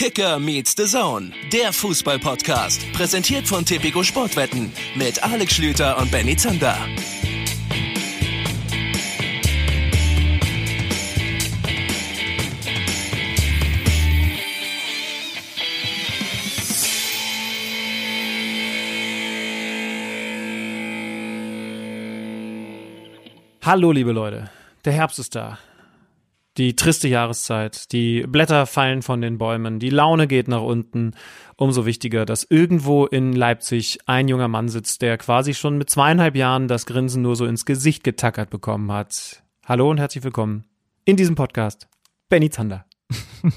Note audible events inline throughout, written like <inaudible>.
Kicker meets the Zone, der Fußball-Podcast. Präsentiert von Tipico Sportwetten mit Alex Schlüter und Benny Zander. Hallo, liebe Leute. Der Herbst ist da. Die triste Jahreszeit. Die Blätter fallen von den Bäumen. Die Laune geht nach unten. Umso wichtiger, dass irgendwo in Leipzig ein junger Mann sitzt, der quasi schon mit zweieinhalb Jahren das Grinsen nur so ins Gesicht getackert bekommen hat. Hallo und herzlich willkommen in diesem Podcast. Benny Zander. <laughs>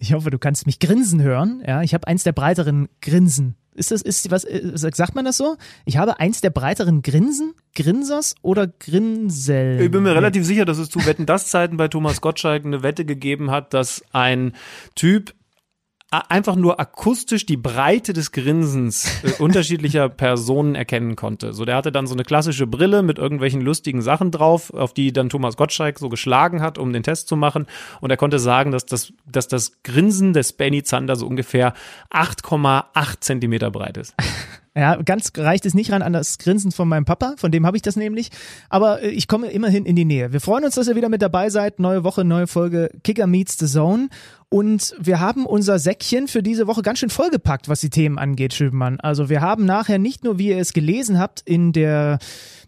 Ich hoffe, du kannst mich grinsen hören. Ja, ich habe eins der breiteren Grinsen. Ist das, ist, was, äh, sagt man das so? Ich habe eins der breiteren Grinsen, Grinsers oder Grinsel? Ich bin mir relativ sicher, dass es zu Wetten das Zeiten bei Thomas Gottschalk eine Wette gegeben hat, dass ein Typ einfach nur akustisch die Breite des Grinsens äh, <laughs> unterschiedlicher Personen erkennen konnte. So, der hatte dann so eine klassische Brille mit irgendwelchen lustigen Sachen drauf, auf die dann Thomas Gottschalk so geschlagen hat, um den Test zu machen. Und er konnte sagen, dass das, dass das Grinsen des Benny Zander so ungefähr 8,8 Zentimeter breit ist. <laughs> Ja, ganz reicht es nicht ran an das Grinsen von meinem Papa, von dem habe ich das nämlich. Aber äh, ich komme immerhin in die Nähe. Wir freuen uns, dass ihr wieder mit dabei seid. Neue Woche, neue Folge Kicker Meets the Zone. Und wir haben unser Säckchen für diese Woche ganz schön vollgepackt, was die Themen angeht, Schübenmann. Also wir haben nachher nicht nur, wie ihr es gelesen habt, in der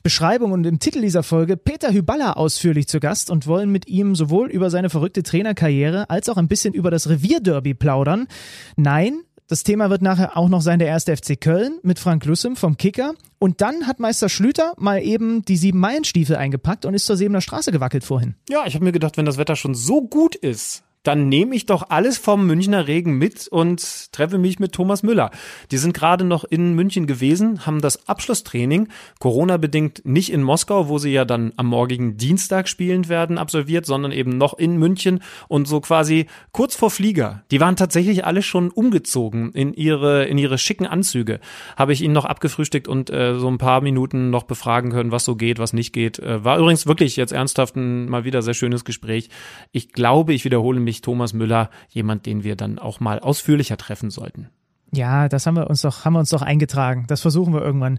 Beschreibung und im Titel dieser Folge Peter Hyballa ausführlich zu Gast und wollen mit ihm sowohl über seine verrückte Trainerkarriere als auch ein bisschen über das Revierderby plaudern. Nein, das Thema wird nachher auch noch sein der erste FC Köln mit Frank Lüssem vom Kicker. Und dann hat Meister Schlüter mal eben die sieben Meilenstiefel eingepackt und ist zur Siebener Straße gewackelt vorhin. Ja, ich habe mir gedacht, wenn das Wetter schon so gut ist, dann nehme ich doch alles vom Münchner Regen mit und treffe mich mit Thomas Müller. Die sind gerade noch in München gewesen, haben das Abschlusstraining, Corona-bedingt nicht in Moskau, wo sie ja dann am morgigen Dienstag spielend werden, absolviert, sondern eben noch in München und so quasi kurz vor Flieger. Die waren tatsächlich alle schon umgezogen in ihre, in ihre schicken Anzüge. Habe ich ihnen noch abgefrühstückt und äh, so ein paar Minuten noch befragen können, was so geht, was nicht geht. Äh, war übrigens wirklich jetzt ernsthaft ein mal wieder sehr schönes Gespräch. Ich glaube, ich wiederhole mich sicherlich Thomas Müller jemand, den wir dann auch mal ausführlicher treffen sollten. Ja, das haben wir uns doch, haben wir uns doch eingetragen. Das versuchen wir irgendwann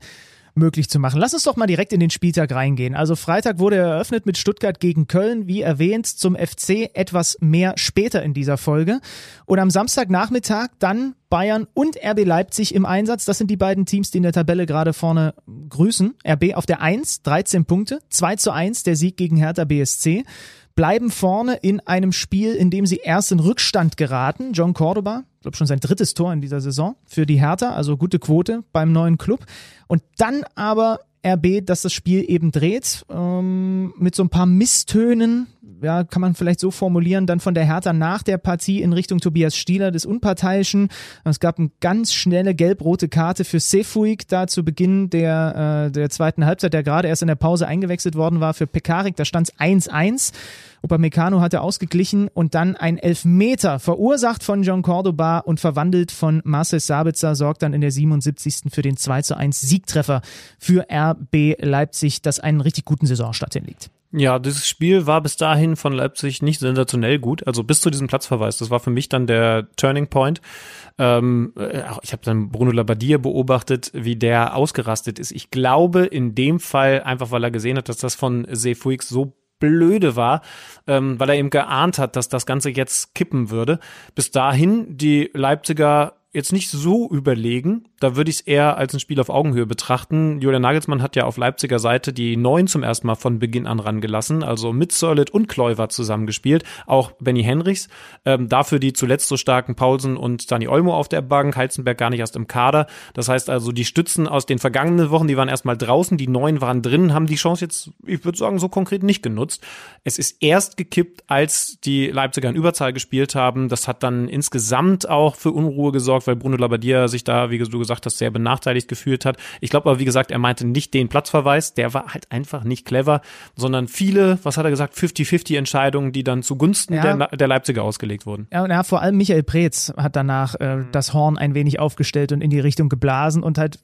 möglich zu machen. Lass uns doch mal direkt in den Spieltag reingehen. Also Freitag wurde eröffnet mit Stuttgart gegen Köln, wie erwähnt, zum FC etwas mehr später in dieser Folge. Und am Samstagnachmittag dann Bayern und RB Leipzig im Einsatz. Das sind die beiden Teams, die in der Tabelle gerade vorne grüßen. RB auf der 1, 13 Punkte, 2 zu 1 der Sieg gegen Hertha BSC bleiben vorne in einem Spiel, in dem sie erst in Rückstand geraten. John Cordoba, ich glaube schon sein drittes Tor in dieser Saison für die Hertha, also gute Quote beim neuen Club. Und dann aber RB, dass das Spiel eben dreht, ähm, mit so ein paar Misstönen, ja, kann man vielleicht so formulieren, dann von der Hertha nach der Partie in Richtung Tobias Stieler des Unparteiischen. Es gab eine ganz schnelle gelb-rote Karte für Sefuig da zu Beginn der, äh, der zweiten Halbzeit, der gerade erst in der Pause eingewechselt worden war für Pekarik. Da stand es 1-1. Upamecano hatte ausgeglichen und dann ein Elfmeter verursacht von John Cordoba und verwandelt von Marcel Sabitzer sorgt dann in der 77. für den 2 zu 1 Siegtreffer für RB Leipzig, das einen richtig guten Saisonstart hinlegt. Ja, dieses Spiel war bis dahin von Leipzig nicht sensationell gut. Also bis zu diesem Platzverweis. Das war für mich dann der Turning Point. Ähm, äh, ich habe dann Bruno Labbadia beobachtet, wie der ausgerastet ist. Ich glaube in dem Fall einfach, weil er gesehen hat, dass das von Sefuix so blöde war, ähm, weil er eben geahnt hat, dass das Ganze jetzt kippen würde. Bis dahin die Leipziger jetzt nicht so überlegen. Da würde ich es eher als ein Spiel auf Augenhöhe betrachten. Julian Nagelsmann hat ja auf Leipziger Seite die Neun zum ersten Mal von Beginn an rangelassen, also mit Sörlet und Kleuver zusammengespielt, auch Benny Henrichs. Ähm, dafür die zuletzt so starken Paulsen und Dani Olmo auf der Bank, Heizenberg gar nicht erst im Kader. Das heißt also, die Stützen aus den vergangenen Wochen, die waren erstmal draußen, die Neun waren drin, haben die Chance jetzt, ich würde sagen, so konkret nicht genutzt. Es ist erst gekippt, als die Leipziger in Überzahl gespielt haben. Das hat dann insgesamt auch für Unruhe gesorgt einfach, weil Bruno Labbadia sich da, wie du gesagt hast, sehr benachteiligt gefühlt hat. Ich glaube aber, wie gesagt, er meinte nicht den Platzverweis, der war halt einfach nicht clever, sondern viele, was hat er gesagt, 50-50 Entscheidungen, die dann zugunsten ja. der, der Leipziger ausgelegt wurden. Ja, und ja, vor allem Michael Preetz hat danach äh, mhm. das Horn ein wenig aufgestellt und in die Richtung geblasen und halt,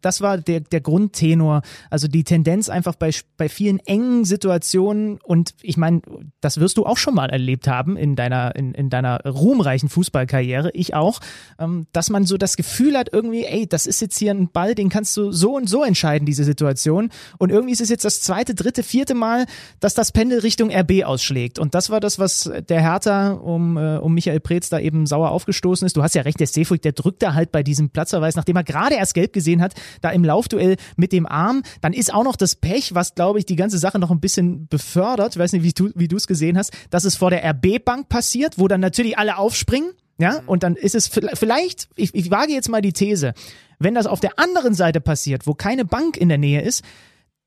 das war der, der Grundtenor, also die Tendenz einfach bei, bei vielen engen Situationen und ich meine, das wirst du auch schon mal erlebt haben in deiner, in, in deiner ruhmreichen Fußballkarriere, ich auch, ähm, dass man so das Gefühl hat irgendwie, ey, das ist jetzt hier ein Ball, den kannst du so und so entscheiden, diese Situation. Und irgendwie ist es jetzt das zweite, dritte, vierte Mal, dass das Pendel Richtung RB ausschlägt. Und das war das, was der Hertha um, äh, um Michael Preetz da eben sauer aufgestoßen ist. Du hast ja recht, der Seefuig, der drückt da halt bei diesem Platzverweis, nachdem er gerade erst gelb gesehen hat, da im Laufduell mit dem Arm, dann ist auch noch das Pech, was glaube ich die ganze Sache noch ein bisschen befördert, ich weiß nicht, wie du es gesehen hast, dass es vor der RB-Bank passiert, wo dann natürlich alle aufspringen, ja, und dann ist es vielleicht, ich, ich wage jetzt mal die These, wenn das auf der anderen Seite passiert, wo keine Bank in der Nähe ist,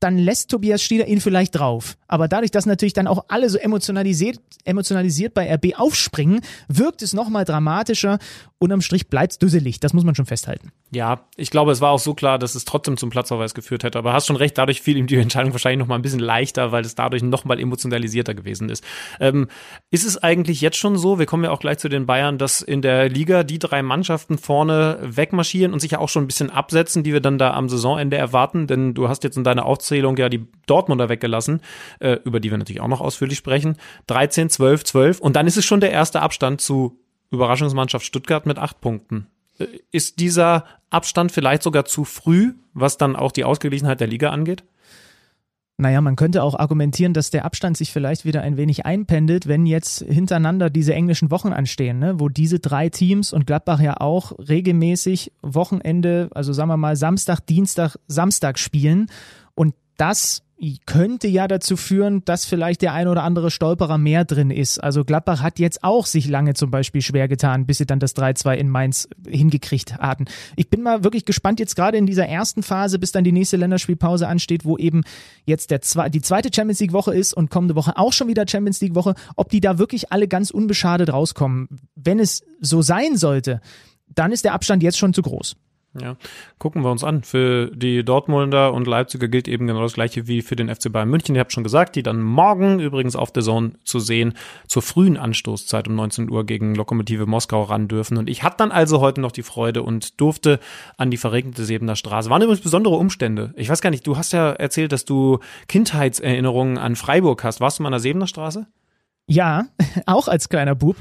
dann lässt Tobias Stieder ihn vielleicht drauf. Aber dadurch, dass natürlich dann auch alle so emotionalisiert, emotionalisiert bei RB aufspringen, wirkt es nochmal dramatischer. Unterm Strich bleibt's düsselig. Das muss man schon festhalten. Ja, ich glaube, es war auch so klar, dass es trotzdem zum Platzverweis geführt hätte. Aber hast schon recht, dadurch fiel ihm die <laughs> Entscheidung wahrscheinlich noch mal ein bisschen leichter, weil es dadurch noch mal emotionalisierter gewesen ist. Ähm, ist es eigentlich jetzt schon so, wir kommen ja auch gleich zu den Bayern, dass in der Liga die drei Mannschaften vorne wegmarschieren und sich ja auch schon ein bisschen absetzen, die wir dann da am Saisonende erwarten? Denn du hast jetzt in deiner Aufzählung ja die Dortmunder weggelassen, äh, über die wir natürlich auch noch ausführlich sprechen. 13, 12, 12 und dann ist es schon der erste Abstand zu Überraschungsmannschaft Stuttgart mit acht Punkten. Äh, ist dieser Abstand vielleicht sogar zu früh, was dann auch die Ausgeglichenheit der Liga angeht? Naja, man könnte auch argumentieren, dass der Abstand sich vielleicht wieder ein wenig einpendelt, wenn jetzt hintereinander diese englischen Wochen anstehen, ne? wo diese drei Teams und Gladbach ja auch regelmäßig Wochenende, also sagen wir mal Samstag, Dienstag, Samstag spielen. Und das könnte ja dazu führen, dass vielleicht der ein oder andere Stolperer mehr drin ist. Also Gladbach hat jetzt auch sich lange zum Beispiel schwer getan, bis sie dann das 3-2 in Mainz hingekriegt hatten. Ich bin mal wirklich gespannt jetzt gerade in dieser ersten Phase, bis dann die nächste Länderspielpause ansteht, wo eben jetzt der die zweite Champions League Woche ist und kommende Woche auch schon wieder Champions League Woche, ob die da wirklich alle ganz unbeschadet rauskommen. Wenn es so sein sollte, dann ist der Abstand jetzt schon zu groß. Ja, gucken wir uns an. Für die Dortmunder und Leipziger gilt eben genau das gleiche wie für den FC Bayern München. Ihr habt schon gesagt, die dann morgen übrigens auf der Zone zu sehen zur frühen Anstoßzeit um 19 Uhr gegen Lokomotive Moskau ran dürfen. Und ich hatte dann also heute noch die Freude und durfte an die verregnete Sebener Straße. Waren übrigens besondere Umstände. Ich weiß gar nicht, du hast ja erzählt, dass du Kindheitserinnerungen an Freiburg hast. Warst du mal an der Sebener Straße? Ja, <laughs> auch als kleiner Bub.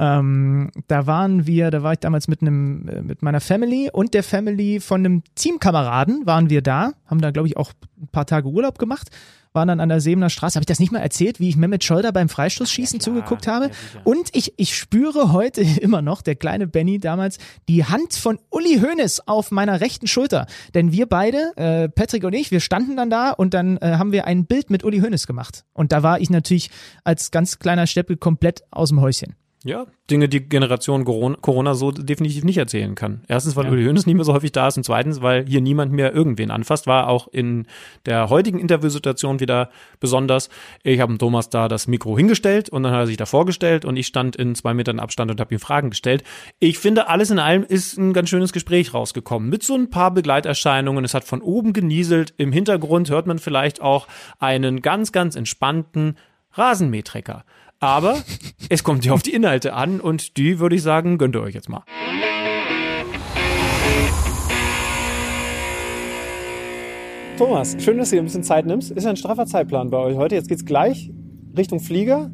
Ähm, da waren wir, da war ich damals mit einem, äh, mit meiner Family und der Family von einem Teamkameraden waren wir da, haben da glaube ich auch ein paar Tage Urlaub gemacht, waren dann an der Sebener Straße. Habe ich das nicht mal erzählt, wie ich Mehmet Scholder beim Freistoßschießen ja, zugeguckt habe? Ja, und ich, ich spüre heute <laughs> immer noch, der kleine Benny damals, die Hand von Uli Hoeneß auf meiner rechten Schulter. Denn wir beide, äh, Patrick und ich, wir standen dann da und dann äh, haben wir ein Bild mit Uli Hoeneß gemacht. Und da war ich natürlich als ganz kleiner Steppel komplett aus dem Häuschen. Ja, Dinge, die Generation Corona so definitiv nicht erzählen kann. Erstens, weil ja. Uli Hoeneß nicht mehr so häufig da ist und zweitens, weil hier niemand mehr irgendwen anfasst, war auch in der heutigen Interviewsituation wieder besonders. Ich habe Thomas da das Mikro hingestellt und dann hat er sich da vorgestellt und ich stand in zwei Metern Abstand und habe ihm Fragen gestellt. Ich finde, alles in allem ist ein ganz schönes Gespräch rausgekommen mit so ein paar Begleiterscheinungen. Es hat von oben genieselt. Im Hintergrund hört man vielleicht auch einen ganz, ganz entspannten Rasenmähtrecker. Aber es kommt ja auf die Inhalte an und die würde ich sagen, gönnt ihr euch jetzt mal. Thomas, schön, dass du dir ein bisschen Zeit nimmst. Ist ein straffer Zeitplan bei euch heute. Jetzt geht's gleich Richtung Flieger.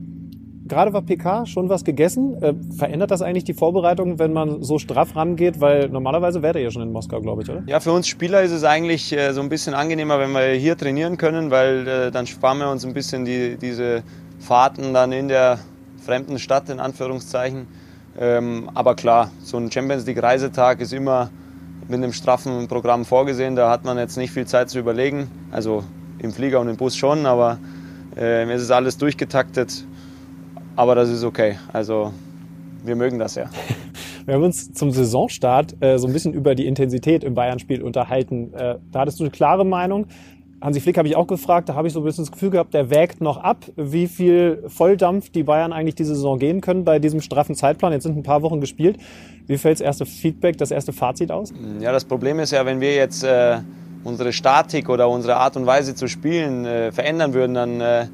Gerade war PK, schon was gegessen. Äh, verändert das eigentlich die Vorbereitung, wenn man so straff rangeht? Weil normalerweise wäre ihr ja schon in Moskau, glaube ich, oder? Ja, für uns Spieler ist es eigentlich äh, so ein bisschen angenehmer, wenn wir hier trainieren können, weil äh, dann sparen wir uns ein bisschen die, diese Fahrten dann in der fremden Stadt, in Anführungszeichen. Ähm, aber klar, so ein Champions League Reisetag ist immer mit einem straffen Programm vorgesehen. Da hat man jetzt nicht viel Zeit zu überlegen. Also im Flieger und im Bus schon, aber äh, es ist alles durchgetaktet. Aber das ist okay. Also wir mögen das ja. <laughs> Wir haben uns zum Saisonstart äh, so ein bisschen über die Intensität im Bayern-Spiel unterhalten. Äh, da hattest du eine klare Meinung. Hansi Flick habe ich auch gefragt, da habe ich so ein bisschen das Gefühl gehabt, der wägt noch ab, wie viel Volldampf die Bayern eigentlich diese Saison gehen können bei diesem straffen Zeitplan. Jetzt sind ein paar Wochen gespielt. Wie fällt das erste Feedback, das erste Fazit aus? Ja, das Problem ist ja, wenn wir jetzt äh, unsere Statik oder unsere Art und Weise zu spielen äh, verändern würden, dann äh,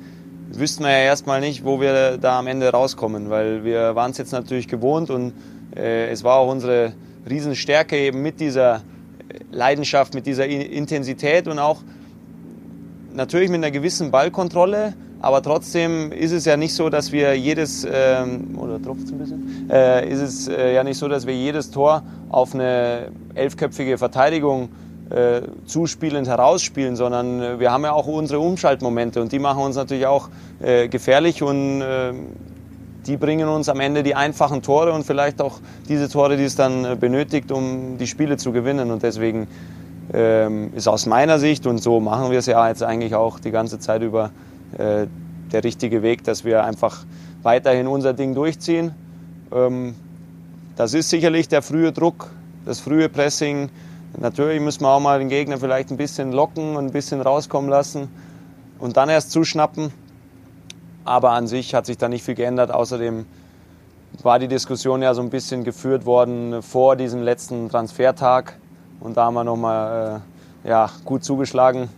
wüssten wir ja erstmal nicht, wo wir da am Ende rauskommen, weil wir waren es jetzt natürlich gewohnt und äh, es war auch unsere Riesenstärke eben mit dieser Leidenschaft, mit dieser Intensität und auch natürlich mit einer gewissen Ballkontrolle, aber trotzdem ist es ja nicht so, dass wir jedes, ähm, oder tropft ein bisschen, äh, ist es äh, ja nicht so, dass wir jedes Tor auf eine elfköpfige Verteidigung äh, zuspielend herausspielen, sondern wir haben ja auch unsere Umschaltmomente und die machen uns natürlich auch äh, gefährlich und äh, die bringen uns am Ende die einfachen Tore und vielleicht auch diese Tore, die es dann äh, benötigt, um die Spiele zu gewinnen. Und deswegen ähm, ist aus meiner Sicht, und so machen wir es ja jetzt eigentlich auch die ganze Zeit über, äh, der richtige Weg, dass wir einfach weiterhin unser Ding durchziehen. Ähm, das ist sicherlich der frühe Druck, das frühe Pressing. Natürlich müssen wir auch mal den Gegner vielleicht ein bisschen locken und ein bisschen rauskommen lassen und dann erst zuschnappen. Aber an sich hat sich da nicht viel geändert. Außerdem war die Diskussion ja so ein bisschen geführt worden vor diesem letzten Transfertag. Und da haben wir nochmal äh, ja, gut zugeschlagen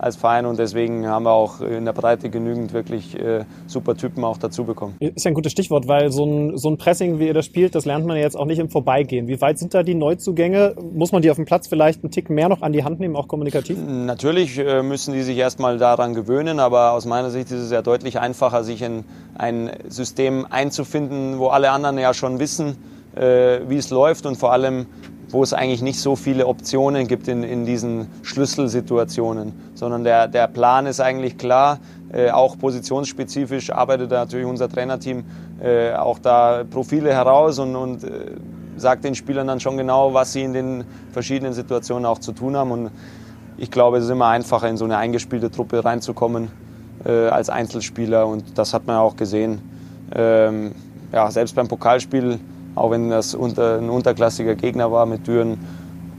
als Verein und deswegen haben wir auch in der Breite genügend wirklich äh, super Typen auch dazu bekommen. Ist ja ein gutes Stichwort, weil so ein, so ein Pressing, wie ihr das spielt, das lernt man ja jetzt auch nicht im Vorbeigehen. Wie weit sind da die Neuzugänge? Muss man die auf dem Platz vielleicht einen Tick mehr noch an die Hand nehmen, auch kommunikativ? Natürlich äh, müssen die sich erstmal daran gewöhnen, aber aus meiner Sicht ist es ja deutlich einfacher, sich in ein System einzufinden, wo alle anderen ja schon wissen, äh, wie es läuft und vor allem wo es eigentlich nicht so viele Optionen gibt in, in diesen Schlüsselsituationen, sondern der, der Plan ist eigentlich klar, äh, auch positionsspezifisch arbeitet natürlich unser Trainerteam äh, auch da Profile heraus und, und äh, sagt den Spielern dann schon genau, was sie in den verschiedenen Situationen auch zu tun haben. Und ich glaube, es ist immer einfacher, in so eine eingespielte Truppe reinzukommen äh, als Einzelspieler und das hat man auch gesehen. Ähm, ja, selbst beim Pokalspiel auch wenn das unter, ein unterklassiger Gegner war mit Düren,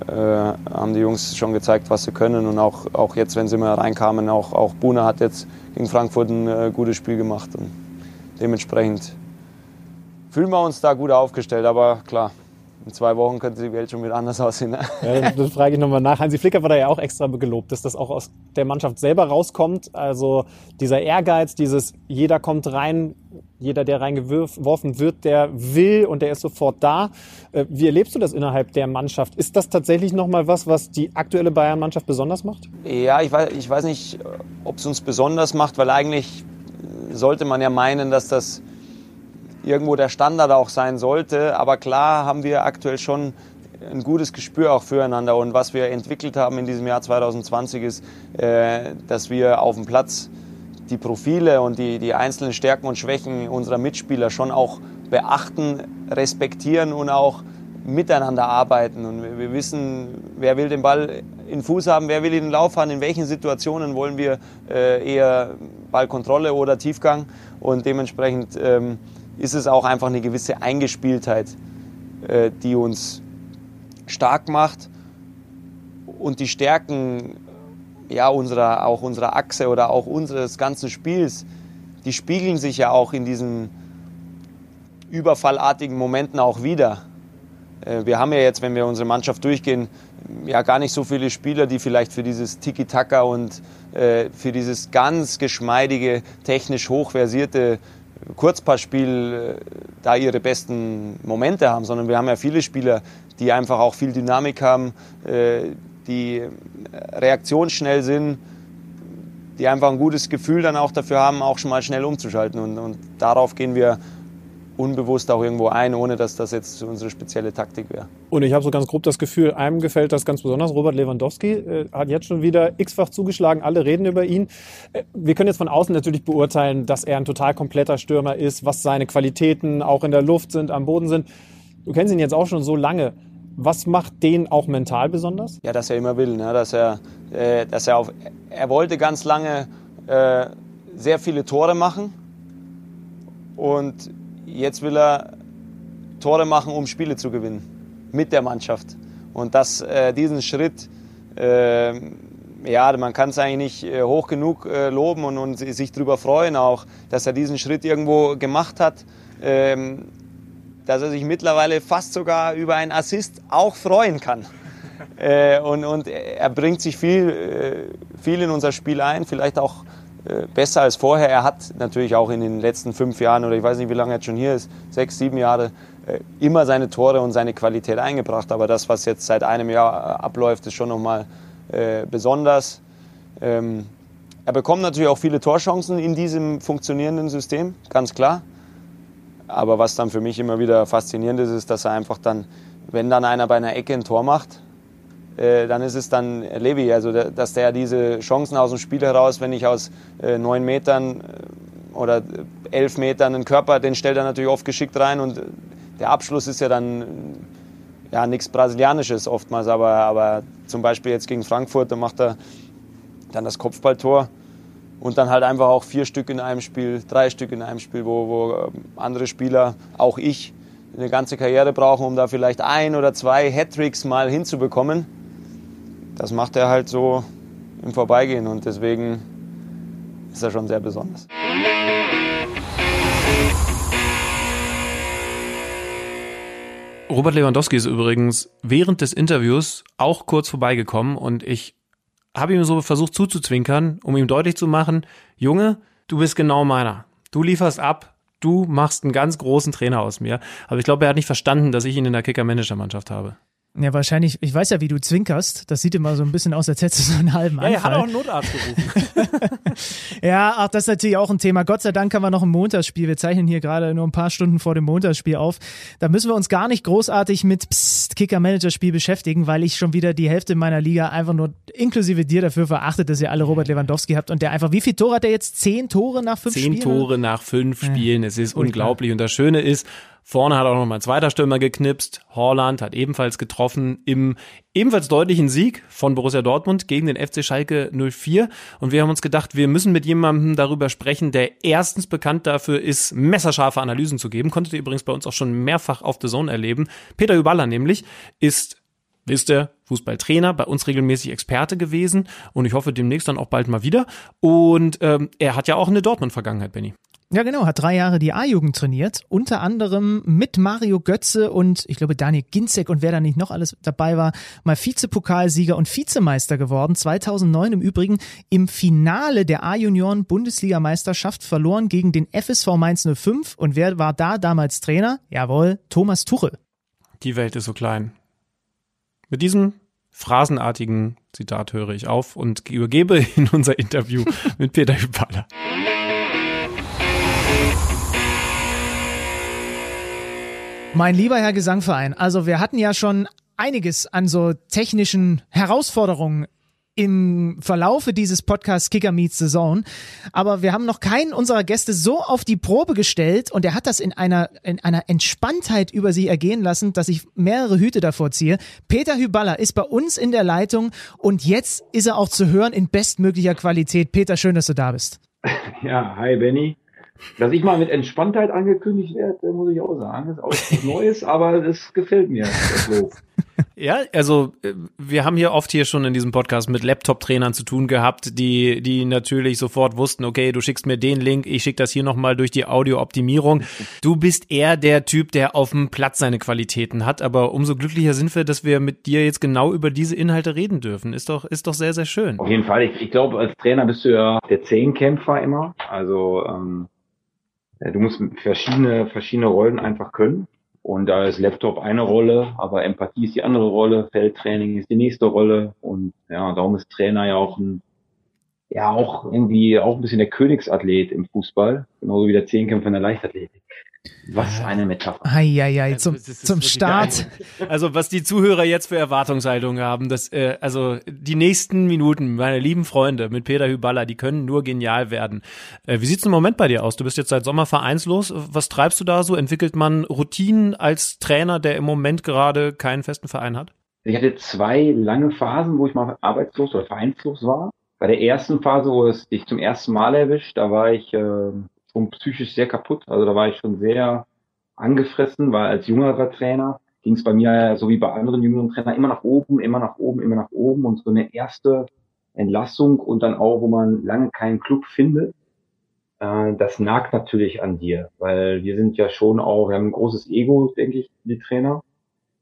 äh, haben die Jungs schon gezeigt, was sie können. Und auch, auch jetzt, wenn sie mal reinkamen, auch, auch Buna hat jetzt gegen Frankfurt ein äh, gutes Spiel gemacht. Und dementsprechend fühlen wir uns da gut aufgestellt. Aber klar, in zwei Wochen könnte die Welt schon wieder anders aussehen. Ne? Ja, das, das frage ich nochmal nach. Hansi Flicker war da ja auch extra gelobt, dass das auch aus der Mannschaft selber rauskommt. Also dieser Ehrgeiz, dieses jeder kommt rein, jeder, der reingeworfen wird, der will und der ist sofort da. Äh, wie erlebst du das innerhalb der Mannschaft? Ist das tatsächlich nochmal was, was die aktuelle Bayern-Mannschaft besonders macht? Ja, ich weiß, ich weiß nicht, ob es uns besonders macht, weil eigentlich sollte man ja meinen, dass das irgendwo der Standard auch sein sollte. Aber klar haben wir aktuell schon ein gutes Gespür auch füreinander. Und was wir entwickelt haben in diesem Jahr 2020 ist, äh, dass wir auf dem Platz die Profile und die, die einzelnen Stärken und Schwächen unserer Mitspieler schon auch beachten, respektieren und auch miteinander arbeiten. Und wir, wissen, wer will den Ball in Fuß haben, wer will ihn in Lauf haben, in welchen Situationen wollen wir äh, eher Ballkontrolle oder Tiefgang. Und dementsprechend ähm, ist es auch einfach eine gewisse Eingespieltheit, äh, die uns stark macht und die Stärken ja, unserer, auch unserer Achse oder auch unseres ganzen Spiels, die spiegeln sich ja auch in diesen überfallartigen Momenten auch wieder. Äh, wir haben ja jetzt, wenn wir unsere Mannschaft durchgehen, ja gar nicht so viele Spieler, die vielleicht für dieses Tiki-Taka und äh, für dieses ganz geschmeidige, technisch hochversierte Kurzpassspiel äh, da ihre besten Momente haben, sondern wir haben ja viele Spieler, die einfach auch viel Dynamik haben, äh, die reaktionsschnell sind, die einfach ein gutes Gefühl dann auch dafür haben, auch schon mal schnell umzuschalten. Und, und darauf gehen wir unbewusst auch irgendwo ein, ohne dass das jetzt unsere spezielle Taktik wäre. Und ich habe so ganz grob das Gefühl, einem gefällt das ganz besonders. Robert Lewandowski äh, hat jetzt schon wieder x-fach zugeschlagen, alle reden über ihn. Äh, wir können jetzt von außen natürlich beurteilen, dass er ein total kompletter Stürmer ist, was seine Qualitäten auch in der Luft sind, am Boden sind. Du kennst ihn jetzt auch schon so lange. Was macht den auch mental besonders? Ja, dass er immer will, ne? dass er, äh, dass er auf, er wollte ganz lange äh, sehr viele Tore machen und jetzt will er Tore machen, um Spiele zu gewinnen mit der Mannschaft. Und das, äh, diesen Schritt, äh, ja, man kann es eigentlich nicht äh, hoch genug äh, loben und, und sich darüber freuen auch, dass er diesen Schritt irgendwo gemacht hat. Ähm, dass er sich mittlerweile fast sogar über einen Assist auch freuen kann. Äh, und, und er bringt sich viel, äh, viel in unser Spiel ein, vielleicht auch besser als vorher. Er hat natürlich auch in den letzten fünf Jahren oder ich weiß nicht, wie lange er jetzt schon hier ist, sechs, sieben Jahre, äh, immer seine Tore und seine Qualität eingebracht. Aber das, was jetzt seit einem Jahr äh, abläuft, ist schon nochmal äh, besonders. Ähm, er bekommt natürlich auch viele Torchancen in diesem funktionierenden System, ganz klar. Aber was dann für mich immer wieder faszinierend ist, ist, dass er einfach dann, wenn dann einer bei einer Ecke ein Tor macht, äh, dann ist es dann Levi. Also, dass der diese Chancen aus dem Spiel heraus, wenn ich aus äh, neun Metern äh, oder elf Metern einen Körper, den stellt er natürlich oft geschickt rein und der Abschluss ist ja dann ja nichts Brasilianisches oftmals, aber, aber zum Beispiel jetzt gegen Frankfurt, da macht er dann das Kopfballtor und dann halt einfach auch vier Stück in einem Spiel, drei Stück in einem Spiel, wo, wo ähm, andere Spieler, auch ich, eine ganze Karriere brauchen, um da vielleicht ein oder zwei Hattricks mal hinzubekommen. Das macht er halt so im Vorbeigehen und deswegen ist er schon sehr besonders. Robert Lewandowski ist übrigens während des Interviews auch kurz vorbeigekommen und ich habe ihm so versucht zuzuzwinkern, um ihm deutlich zu machen, Junge, du bist genau meiner. Du lieferst ab, du machst einen ganz großen Trainer aus mir. Aber ich glaube, er hat nicht verstanden, dass ich ihn in der Kicker-Manager-Mannschaft habe. Ja, wahrscheinlich, ich weiß ja, wie du zwinkerst. Das sieht immer so ein bisschen aus, als hättest du so einen halben Anfall. Ja, er hat auch einen Notarzt gerufen. <laughs> ja, ach, das ist natürlich auch ein Thema. Gott sei Dank haben wir noch ein Montagsspiel. Wir zeichnen hier gerade nur ein paar Stunden vor dem Montagsspiel auf. Da müssen wir uns gar nicht großartig mit Psst, Kicker-Manager-Spiel beschäftigen, weil ich schon wieder die Hälfte meiner Liga einfach nur inklusive dir dafür verachtet, dass ihr alle Robert Lewandowski habt und der einfach, wie viel Tore hat er jetzt? Zehn Tore nach fünf Zehn Spielen? Zehn Tore nach fünf Spielen. Es ist unglaublich. Und das Schöne ist, Vorne hat auch noch mal ein zweiter Stürmer geknipst. Horland hat ebenfalls getroffen im ebenfalls deutlichen Sieg von Borussia Dortmund gegen den FC Schalke 04. Und wir haben uns gedacht, wir müssen mit jemandem darüber sprechen, der erstens bekannt dafür ist, messerscharfe Analysen zu geben. Konntet ihr übrigens bei uns auch schon mehrfach auf The Zone erleben. Peter Hüballer nämlich ist wisst ihr, Fußballtrainer, bei uns regelmäßig Experte gewesen und ich hoffe demnächst dann auch bald mal wieder. Und ähm, er hat ja auch eine Dortmund-Vergangenheit, Benny. Ja, genau, hat drei Jahre die A-Jugend trainiert, unter anderem mit Mario Götze und ich glaube Daniel Ginzek und wer da nicht noch alles dabei war, mal Vizepokalsieger und Vizemeister geworden. 2009 im Übrigen im Finale der A-Junioren Bundesligameisterschaft verloren gegen den FSV Mainz 05 und wer war da damals Trainer? Jawohl, Thomas Tuchel. Die Welt ist so klein. Mit diesem phrasenartigen Zitat höre ich auf und übergebe <laughs> in unser Interview mit Peter Hüballer. Mein lieber Herr Gesangverein, also wir hatten ja schon einiges an so technischen Herausforderungen im Verlaufe dieses Podcasts Kicker Meets Saison. Aber wir haben noch keinen unserer Gäste so auf die Probe gestellt und er hat das in einer, in einer Entspanntheit über sich ergehen lassen, dass ich mehrere Hüte davor ziehe. Peter Hüballer ist bei uns in der Leitung und jetzt ist er auch zu hören in bestmöglicher Qualität. Peter, schön, dass du da bist. <laughs> Ja, hi Benny. Dass ich mal mit Entspanntheit angekündigt werde, muss ich auch sagen. Das ist auch was Neues, <laughs> aber das gefällt mir. Das ja, also äh, wir haben hier oft hier schon in diesem Podcast mit Laptop-Trainern zu tun gehabt, die, die natürlich sofort wussten, okay, du schickst mir den Link, ich schicke das hier nochmal durch die Audio-Optimierung. <laughs> Du bist eher der Typ, der auf dem Platz seine Qualitäten hat, aber umso glücklicher sind wir, dass wir mit dir jetzt genau über diese Inhalte reden dürfen. Ist doch, ist doch sehr, sehr schön. Auf jeden Fall. Ich, ich glaube, als Trainer bist du ja der Zehnkämpfer immer. Also ähm, du musst verschiedene, verschiedene Rollen einfach können. Und da ist Laptop eine Rolle, aber Empathie ist die andere Rolle, Feldtraining ist die nächste Rolle. Und ja, darum ist Trainer ja auch ein, ja, auch irgendwie auch ein bisschen der Königsathlet im Fußball, genauso wie der Zehnkämpfer in der Leichtathletik. Was eine Metapher. Eieiei, zum, also zum Start. Geil. Also was die Zuhörer jetzt für Erwartungshaltung haben, das, äh, also die nächsten Minuten, meine lieben Freunde mit Peter Hüballer, die können nur genial werden. Äh, wie sieht's im Moment bei dir aus? Du bist jetzt seit Sommer vereinslos. Was treibst du da so? Entwickelt man Routinen als Trainer, der im Moment gerade keinen festen Verein hat? Ich hatte zwei lange Phasen, wo ich mal arbeitslos oder vereinslos war. Bei der ersten Phase, wo es dich zum ersten Mal erwischt, da war ich äh, schon psychisch sehr kaputt. Also da war ich schon sehr angefressen, weil als jüngerer Trainer ging es bei mir, so wie bei anderen jüngeren Trainern, immer nach oben, immer nach oben, immer nach oben. Und so eine erste Entlassung und dann auch, wo man lange keinen Club findet, äh, das nagt natürlich an dir, weil wir sind ja schon auch, wir haben ein großes Ego, denke ich, die Trainer.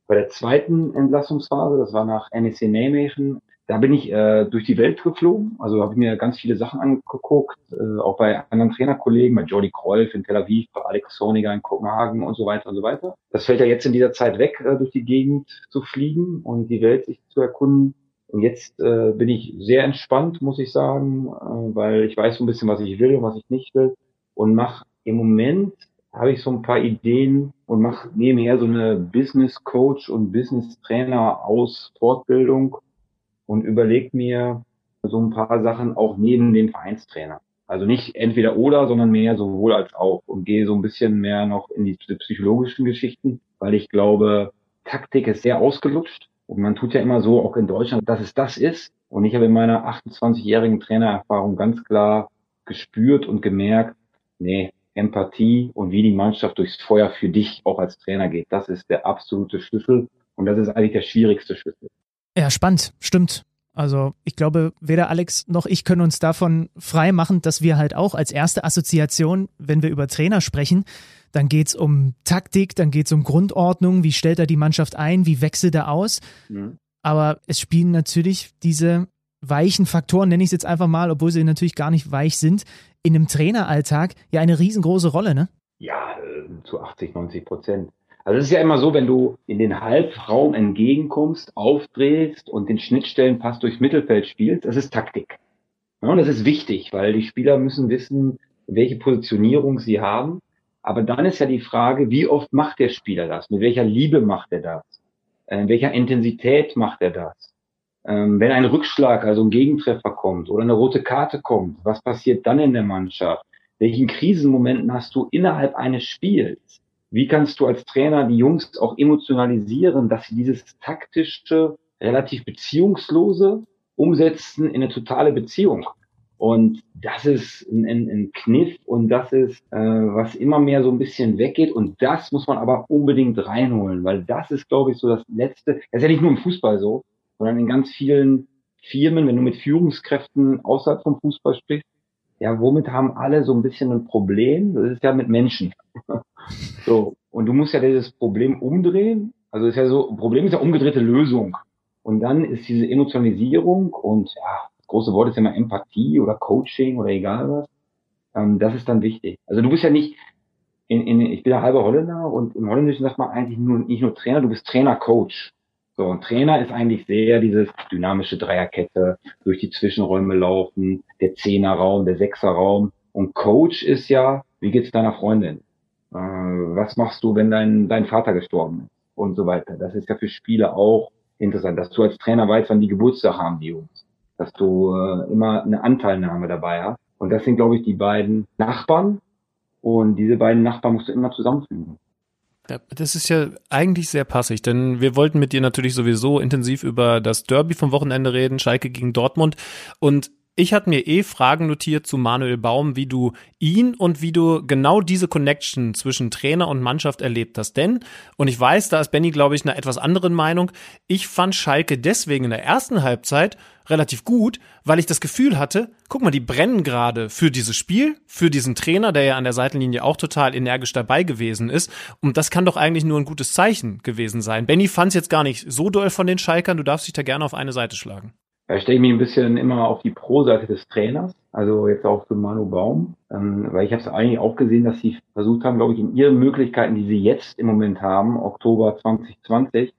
Bei der zweiten Entlassungsphase, das war nach NEC Nijmegen, da bin ich äh, durch die Welt geflogen. Also habe ich mir ganz viele Sachen angeguckt, äh, auch bei anderen Trainerkollegen, bei Jordi Kreuf in Tel Aviv, bei Alex Soniger in Kopenhagen und so weiter und so weiter. Das fällt ja jetzt in dieser Zeit weg, äh, durch die Gegend zu fliegen und die Welt sich zu erkunden. Und jetzt äh, bin ich sehr entspannt, muss ich sagen, äh, weil ich weiß so ein bisschen, was ich will und was ich nicht will. Und mache im Moment habe ich so ein paar Ideen und mache nebenher so eine Business Coach und Business Trainer aus Fortbildung und überlege mir so ein paar Sachen auch neben dem Vereinstrainer. Also nicht entweder oder, sondern mehr sowohl als auch und gehe so ein bisschen mehr noch in die psychologischen Geschichten, weil ich glaube, Taktik ist sehr ausgelutscht und man tut ja immer so, auch in Deutschland, dass es das ist. Und ich habe in meiner 28-jährigen Trainererfahrung ganz klar gespürt und gemerkt, nee, Empathie und wie die Mannschaft durchs Feuer für dich auch als Trainer geht, das ist der absolute Schlüssel und das ist eigentlich der schwierigste Schlüssel. Ja, spannend, stimmt. Also ich glaube, weder Alex noch ich können uns davon frei machen, dass wir halt auch als erste Assoziation, wenn wir über Trainer sprechen, dann geht's um Taktik, dann geht's um Grundordnung, wie stellt er die Mannschaft ein, wie wechselt er aus. Mhm. Aber es spielen natürlich diese weichen Faktoren, nenne ich es jetzt einfach mal, obwohl sie natürlich gar nicht weich sind, in einem Traineralltag ja eine riesengroße Rolle, ne? Ja, äh, zu 80, 90 Prozent. Also es ist ja immer so, wenn du in den Halbraum entgegenkommst, aufdrehst und den Schnittstellenpass durchs Mittelfeld spielst, das ist Taktik. Ja, und das ist wichtig, weil die Spieler müssen wissen, welche Positionierung sie haben. Aber dann ist ja die Frage, wie oft macht der Spieler das? Mit welcher Liebe macht er das? In welcher Intensität macht er das? Ähm, wenn ein Rückschlag, also ein Gegentreffer kommt oder eine rote Karte kommt, was passiert dann in der Mannschaft? Welchen Krisenmomenten hast du innerhalb eines Spiels? Wie kannst du als Trainer die Jungs auch emotionalisieren, dass sie dieses taktische, relativ beziehungslose umsetzen in eine totale Beziehung? Und das ist ein, ein, ein Kniff und das ist, äh, was immer mehr so ein bisschen weggeht. Und das muss man aber unbedingt reinholen, weil das ist, glaube ich, so das Letzte. Das ist ja nicht nur im Fußball so, sondern in ganz vielen Firmen, wenn du mit Führungskräften außerhalb vom Fußball sprichst, ja, womit haben alle so ein bisschen ein Problem? Das ist ja mit Menschen. So. Und du musst ja dieses Problem umdrehen. Also ist ja so, Problem ist ja umgedrehte Lösung. Und dann ist diese Emotionalisierung und ja, das große Wort ist immer Empathie oder Coaching oder egal was. Ähm, das ist dann wichtig. Also du bist ja nicht, in, in, ich bin ja halber Holländer und im Holländischen sagt man eigentlich nur, nicht nur Trainer, du bist Trainer-Coach. So, und Trainer ist eigentlich sehr dieses dynamische Dreierkette, durch die Zwischenräume laufen, der Zehnerraum, der Sechserraum. Und Coach ist ja, wie geht's deiner Freundin? Äh, was machst du, wenn dein, dein Vater gestorben ist? Und so weiter. Das ist ja für Spieler auch interessant, dass du als Trainer weißt, wann die Geburtstag haben, die Jungs. Dass du äh, immer eine Anteilnahme dabei hast. Und das sind, glaube ich, die beiden Nachbarn. Und diese beiden Nachbarn musst du immer zusammenfügen. Ja, das ist ja eigentlich sehr passig, denn wir wollten mit dir natürlich sowieso intensiv über das Derby vom Wochenende reden, Schalke gegen Dortmund. Und ich hatte mir eh Fragen notiert zu Manuel Baum, wie du ihn und wie du genau diese Connection zwischen Trainer und Mannschaft erlebt hast. Denn, und ich weiß, da ist Benny, glaube ich, einer etwas anderen Meinung, ich fand Schalke deswegen in der ersten Halbzeit relativ gut, weil ich das Gefühl hatte, guck mal, die brennen gerade für dieses Spiel, für diesen Trainer, der ja an der Seitenlinie auch total energisch dabei gewesen ist. Und das kann doch eigentlich nur ein gutes Zeichen gewesen sein. Benny fand es jetzt gar nicht so doll von den Schalkern, du darfst dich da gerne auf eine Seite schlagen. Da stelle ich mich ein bisschen immer auf die Pro-Seite des Trainers, also jetzt auch für Manu Baum, ähm, weil ich habe es eigentlich auch gesehen, dass sie versucht haben, glaube ich, in ihren Möglichkeiten, die sie jetzt im Moment haben, Oktober 2020,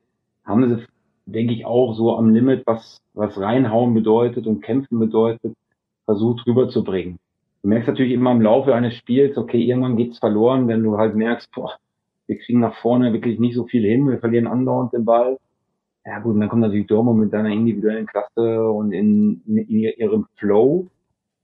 haben sie, denke ich, auch so am Limit, was, was reinhauen bedeutet und kämpfen bedeutet, versucht rüberzubringen. Du merkst natürlich immer im Laufe eines Spiels, okay, irgendwann geht's verloren, wenn du halt merkst, boah, wir kriegen nach vorne wirklich nicht so viel hin, wir verlieren andauernd den Ball ja gut, und dann kommt natürlich Dortmund mit seiner individuellen Klasse und in, in, in ihrem Flow.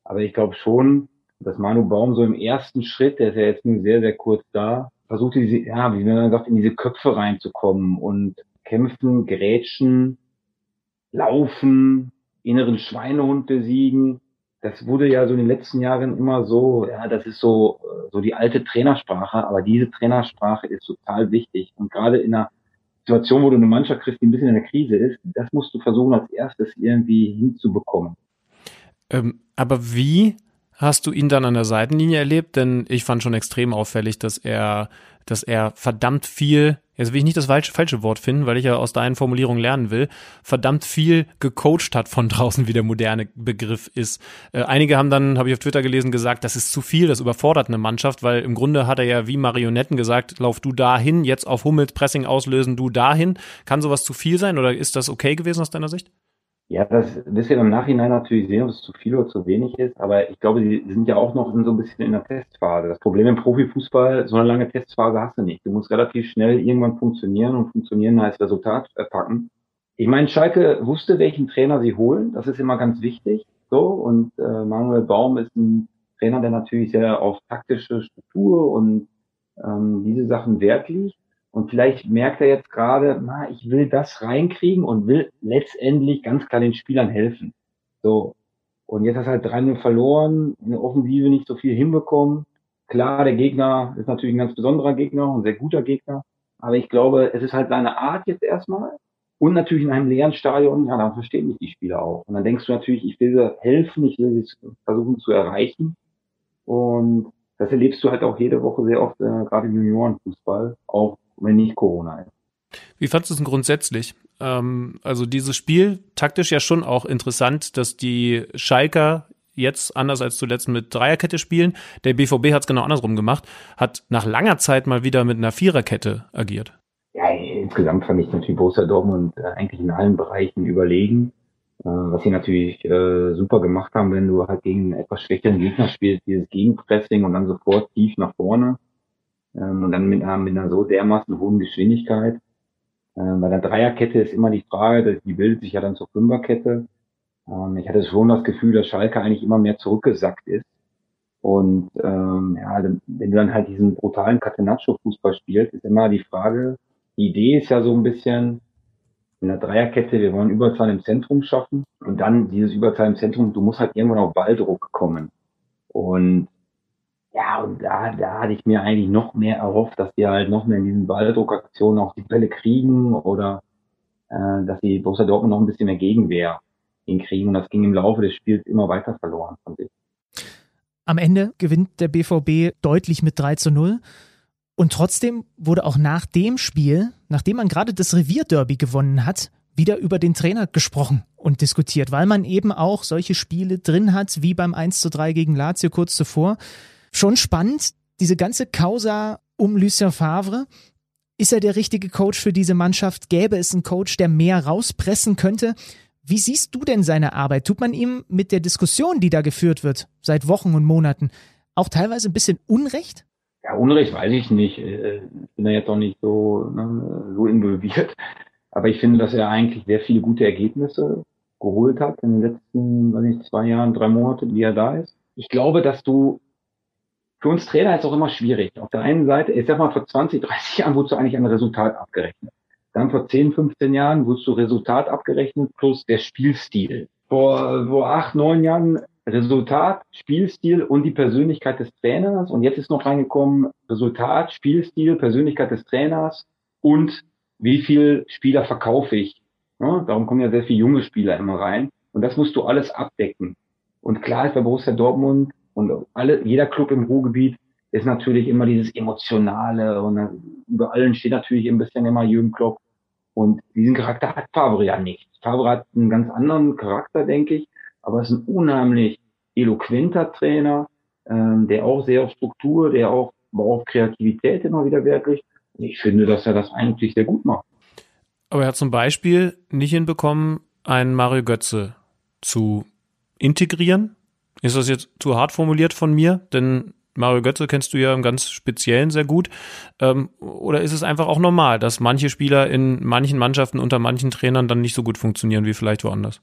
Aber ich glaube schon, dass Manu Baum so im ersten Schritt, der ist ja jetzt nur sehr, sehr kurz da, versucht diese, ja, wie man sagt, in diese Köpfe reinzukommen und kämpfen, grätschen, laufen, inneren Schweinehund besiegen. Das wurde ja so in den letzten Jahren immer so, ja, das ist so, so die alte Trainersprache, aber diese Trainersprache ist total wichtig. Und gerade in einer Situation, wo du eine Mannschaft kriegst, die ein bisschen in der Krise ist, das musst du versuchen als erstes irgendwie hinzubekommen. Ähm, aber wie hast du ihn dann an der Seitenlinie erlebt? Denn ich fand schon extrem auffällig, dass er, dass er verdammt viel, jetzt will ich nicht das falsche, Wort finden, weil ich ja aus deinen Formulierungen lernen will, verdammt viel gecoacht hat von <laughs> draußen, wie der moderne Begriff ist. Äh, einige haben dann, habe ich auf Twitter gelesen, gesagt, das ist zu viel, das überfordert eine Mannschaft, weil im Grunde hat er ja wie Marionetten gesagt, lauf du dahin, jetzt auf Hummels Pressing auslösen, du dahin. Kann sowas zu viel sein oder ist das okay gewesen aus deiner Sicht? Ja, das wirst du im Nachhinein natürlich sehen, ob es zu viel oder zu wenig ist. Aber ich glaube, sie sind ja auch noch in so ein bisschen in der Testphase. Das Problem im Profifußball, so eine lange Testphase hast du nicht. Du musst relativ schnell irgendwann funktionieren und funktionieren heißt Resultat packen. Ich meine, Schalke wusste, welchen Trainer sie holen. Das ist immer ganz wichtig. So und äh, Manuel Baum ist ein Trainer, der natürlich sehr auf taktische Struktur und ähm, diese Sachen Wert liegt. Und vielleicht merkt er jetzt gerade, na, ich will das reinkriegen und will letztendlich ganz klar den Spielern helfen. So. Und jetzt hast du halt 3-0 verloren, in der Offensive nicht so viel hinbekommen. Klar, der Gegner ist natürlich ein ganz besonderer Gegner, ein sehr guter Gegner. Aber ich glaube, es ist halt seine Art jetzt erstmal. Und natürlich in einem leeren Stadion, ja, dann verstehen mich die Spieler auch. Und dann denkst du natürlich, ich will sie helfen, ich will sie versuchen zu erreichen. Und das erlebst du halt auch jede Woche sehr oft, äh, gerade im Juniorenfußball, auch wenn nicht Corona ist. Wie fandest du es denn grundsätzlich? Ähm, also dieses Spiel, taktisch ja schon auch interessant, dass die Schalker jetzt anders als zuletzt mit Dreierkette spielen. Der BVB hat es genau andersrum gemacht, hat nach langer Zeit mal wieder mit einer Viererkette agiert. Ja, insgesamt fand ich natürlich Borussia Dortmund äh, eigentlich in allen Bereichen überlegen. Äh, was sie natürlich äh, super gemacht haben, wenn du halt gegen einen etwas schwächeren Gegner spielst, dieses Gegenpressing und dann sofort tief nach vorne. Ähm, und dann mit einer, mit einer so dermaßen hohen Geschwindigkeit. Ähm, bei der Dreierkette ist immer die Frage, die bildet sich ja dann zur Fünferkette. Ähm, ich hatte schon das Gefühl, dass Schalke eigentlich immer mehr zurückgesackt ist. Und ähm, ja, wenn du dann halt diesen brutalen Catenaccio-Fußball spielst, ist immer die Frage, die Idee ist ja so ein bisschen in der Dreierkette, wir wollen Überzahl im Zentrum schaffen und dann dieses Überzahl im Zentrum, du musst halt irgendwann auf Balldruck kommen. Und ja, und da, da hatte ich mir eigentlich noch mehr erhofft, dass die halt noch mehr in diesen Balldruckaktionen auch die Bälle kriegen oder äh, dass die Borussia Dortmund noch ein bisschen mehr Gegenwehr hinkriegen. Und das ging im Laufe des Spiels immer weiter verloren, fand ich. Am Ende gewinnt der BVB deutlich mit 3 zu 0. Und trotzdem wurde auch nach dem Spiel, nachdem man gerade das Revierderby gewonnen hat, wieder über den Trainer gesprochen und diskutiert, weil man eben auch solche Spiele drin hat, wie beim 1 zu 3 gegen Lazio kurz zuvor schon spannend, diese ganze Causa um Lucien Favre. Ist er der richtige Coach für diese Mannschaft? Gäbe es einen Coach, der mehr rauspressen könnte? Wie siehst du denn seine Arbeit? Tut man ihm mit der Diskussion, die da geführt wird, seit Wochen und Monaten, auch teilweise ein bisschen Unrecht? Ja, Unrecht weiß ich nicht. Äh, ich bin da jetzt auch nicht so, ne, so involviert. Aber ich finde, dass er eigentlich sehr viele gute Ergebnisse geholt hat in den letzten, weiß nicht, zwei Jahren, drei Monate, wie er da ist. Ich glaube, dass du für uns Trainer ist es auch immer schwierig. Auf der einen Seite, ich sag mal, vor 20, 30 Jahren wurdest du eigentlich ein Resultat abgerechnet. Dann vor 10, 15 Jahren wurdest du Resultat abgerechnet plus der Spielstil. Vor, vor acht, neun Jahren Resultat, Spielstil und die Persönlichkeit des Trainers. Und jetzt ist noch reingekommen Resultat, Spielstil, Persönlichkeit des Trainers und wie viel Spieler verkaufe ich. Ja, darum kommen ja sehr viele junge Spieler immer rein. Und das musst du alles abdecken. Und klar ist bei Borussia Dortmund und alle, jeder Club im Ruhrgebiet ist natürlich immer dieses Emotionale und über allen steht natürlich ein bisschen immer Jürgen Klopp. Und diesen Charakter hat Favre ja nicht. Favre hat einen ganz anderen Charakter, denke ich, aber ist ein unheimlich eloquenter Trainer, ähm, der auch sehr auf Struktur, der auch auf Kreativität immer wieder Wert legt. Ich finde, dass er das eigentlich sehr gut macht. Aber er hat zum Beispiel nicht hinbekommen, einen Mario Götze zu integrieren ist das jetzt zu hart formuliert von mir? Denn Mario Götze kennst du ja im ganz Speziellen sehr gut. Ähm, oder ist es einfach auch normal, dass manche Spieler in manchen Mannschaften unter manchen Trainern dann nicht so gut funktionieren wie vielleicht woanders?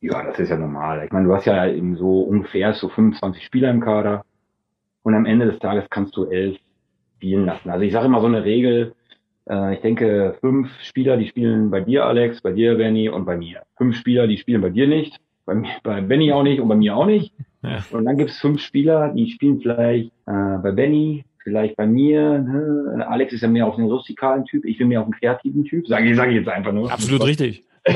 Ja, das ist ja normal. Ich meine, du hast ja eben so ungefähr so 25 Spieler im Kader und am Ende des Tages kannst du elf spielen lassen. Also ich sage immer so eine Regel, äh, ich denke fünf Spieler, die spielen bei dir, Alex, bei dir, Benny und bei mir. Fünf Spieler, die spielen bei dir nicht, bei, bei Benny auch nicht und bei mir auch nicht. Ja. Und dann gibt es fünf Spieler, die spielen vielleicht äh, bei Benny, vielleicht bei mir. Ne? Alex ist ja mehr auf den rustikalen Typ, ich bin mehr auf den kreativen Typ. Sage ich, sag ich jetzt einfach nur. Absolut richtig. <laughs>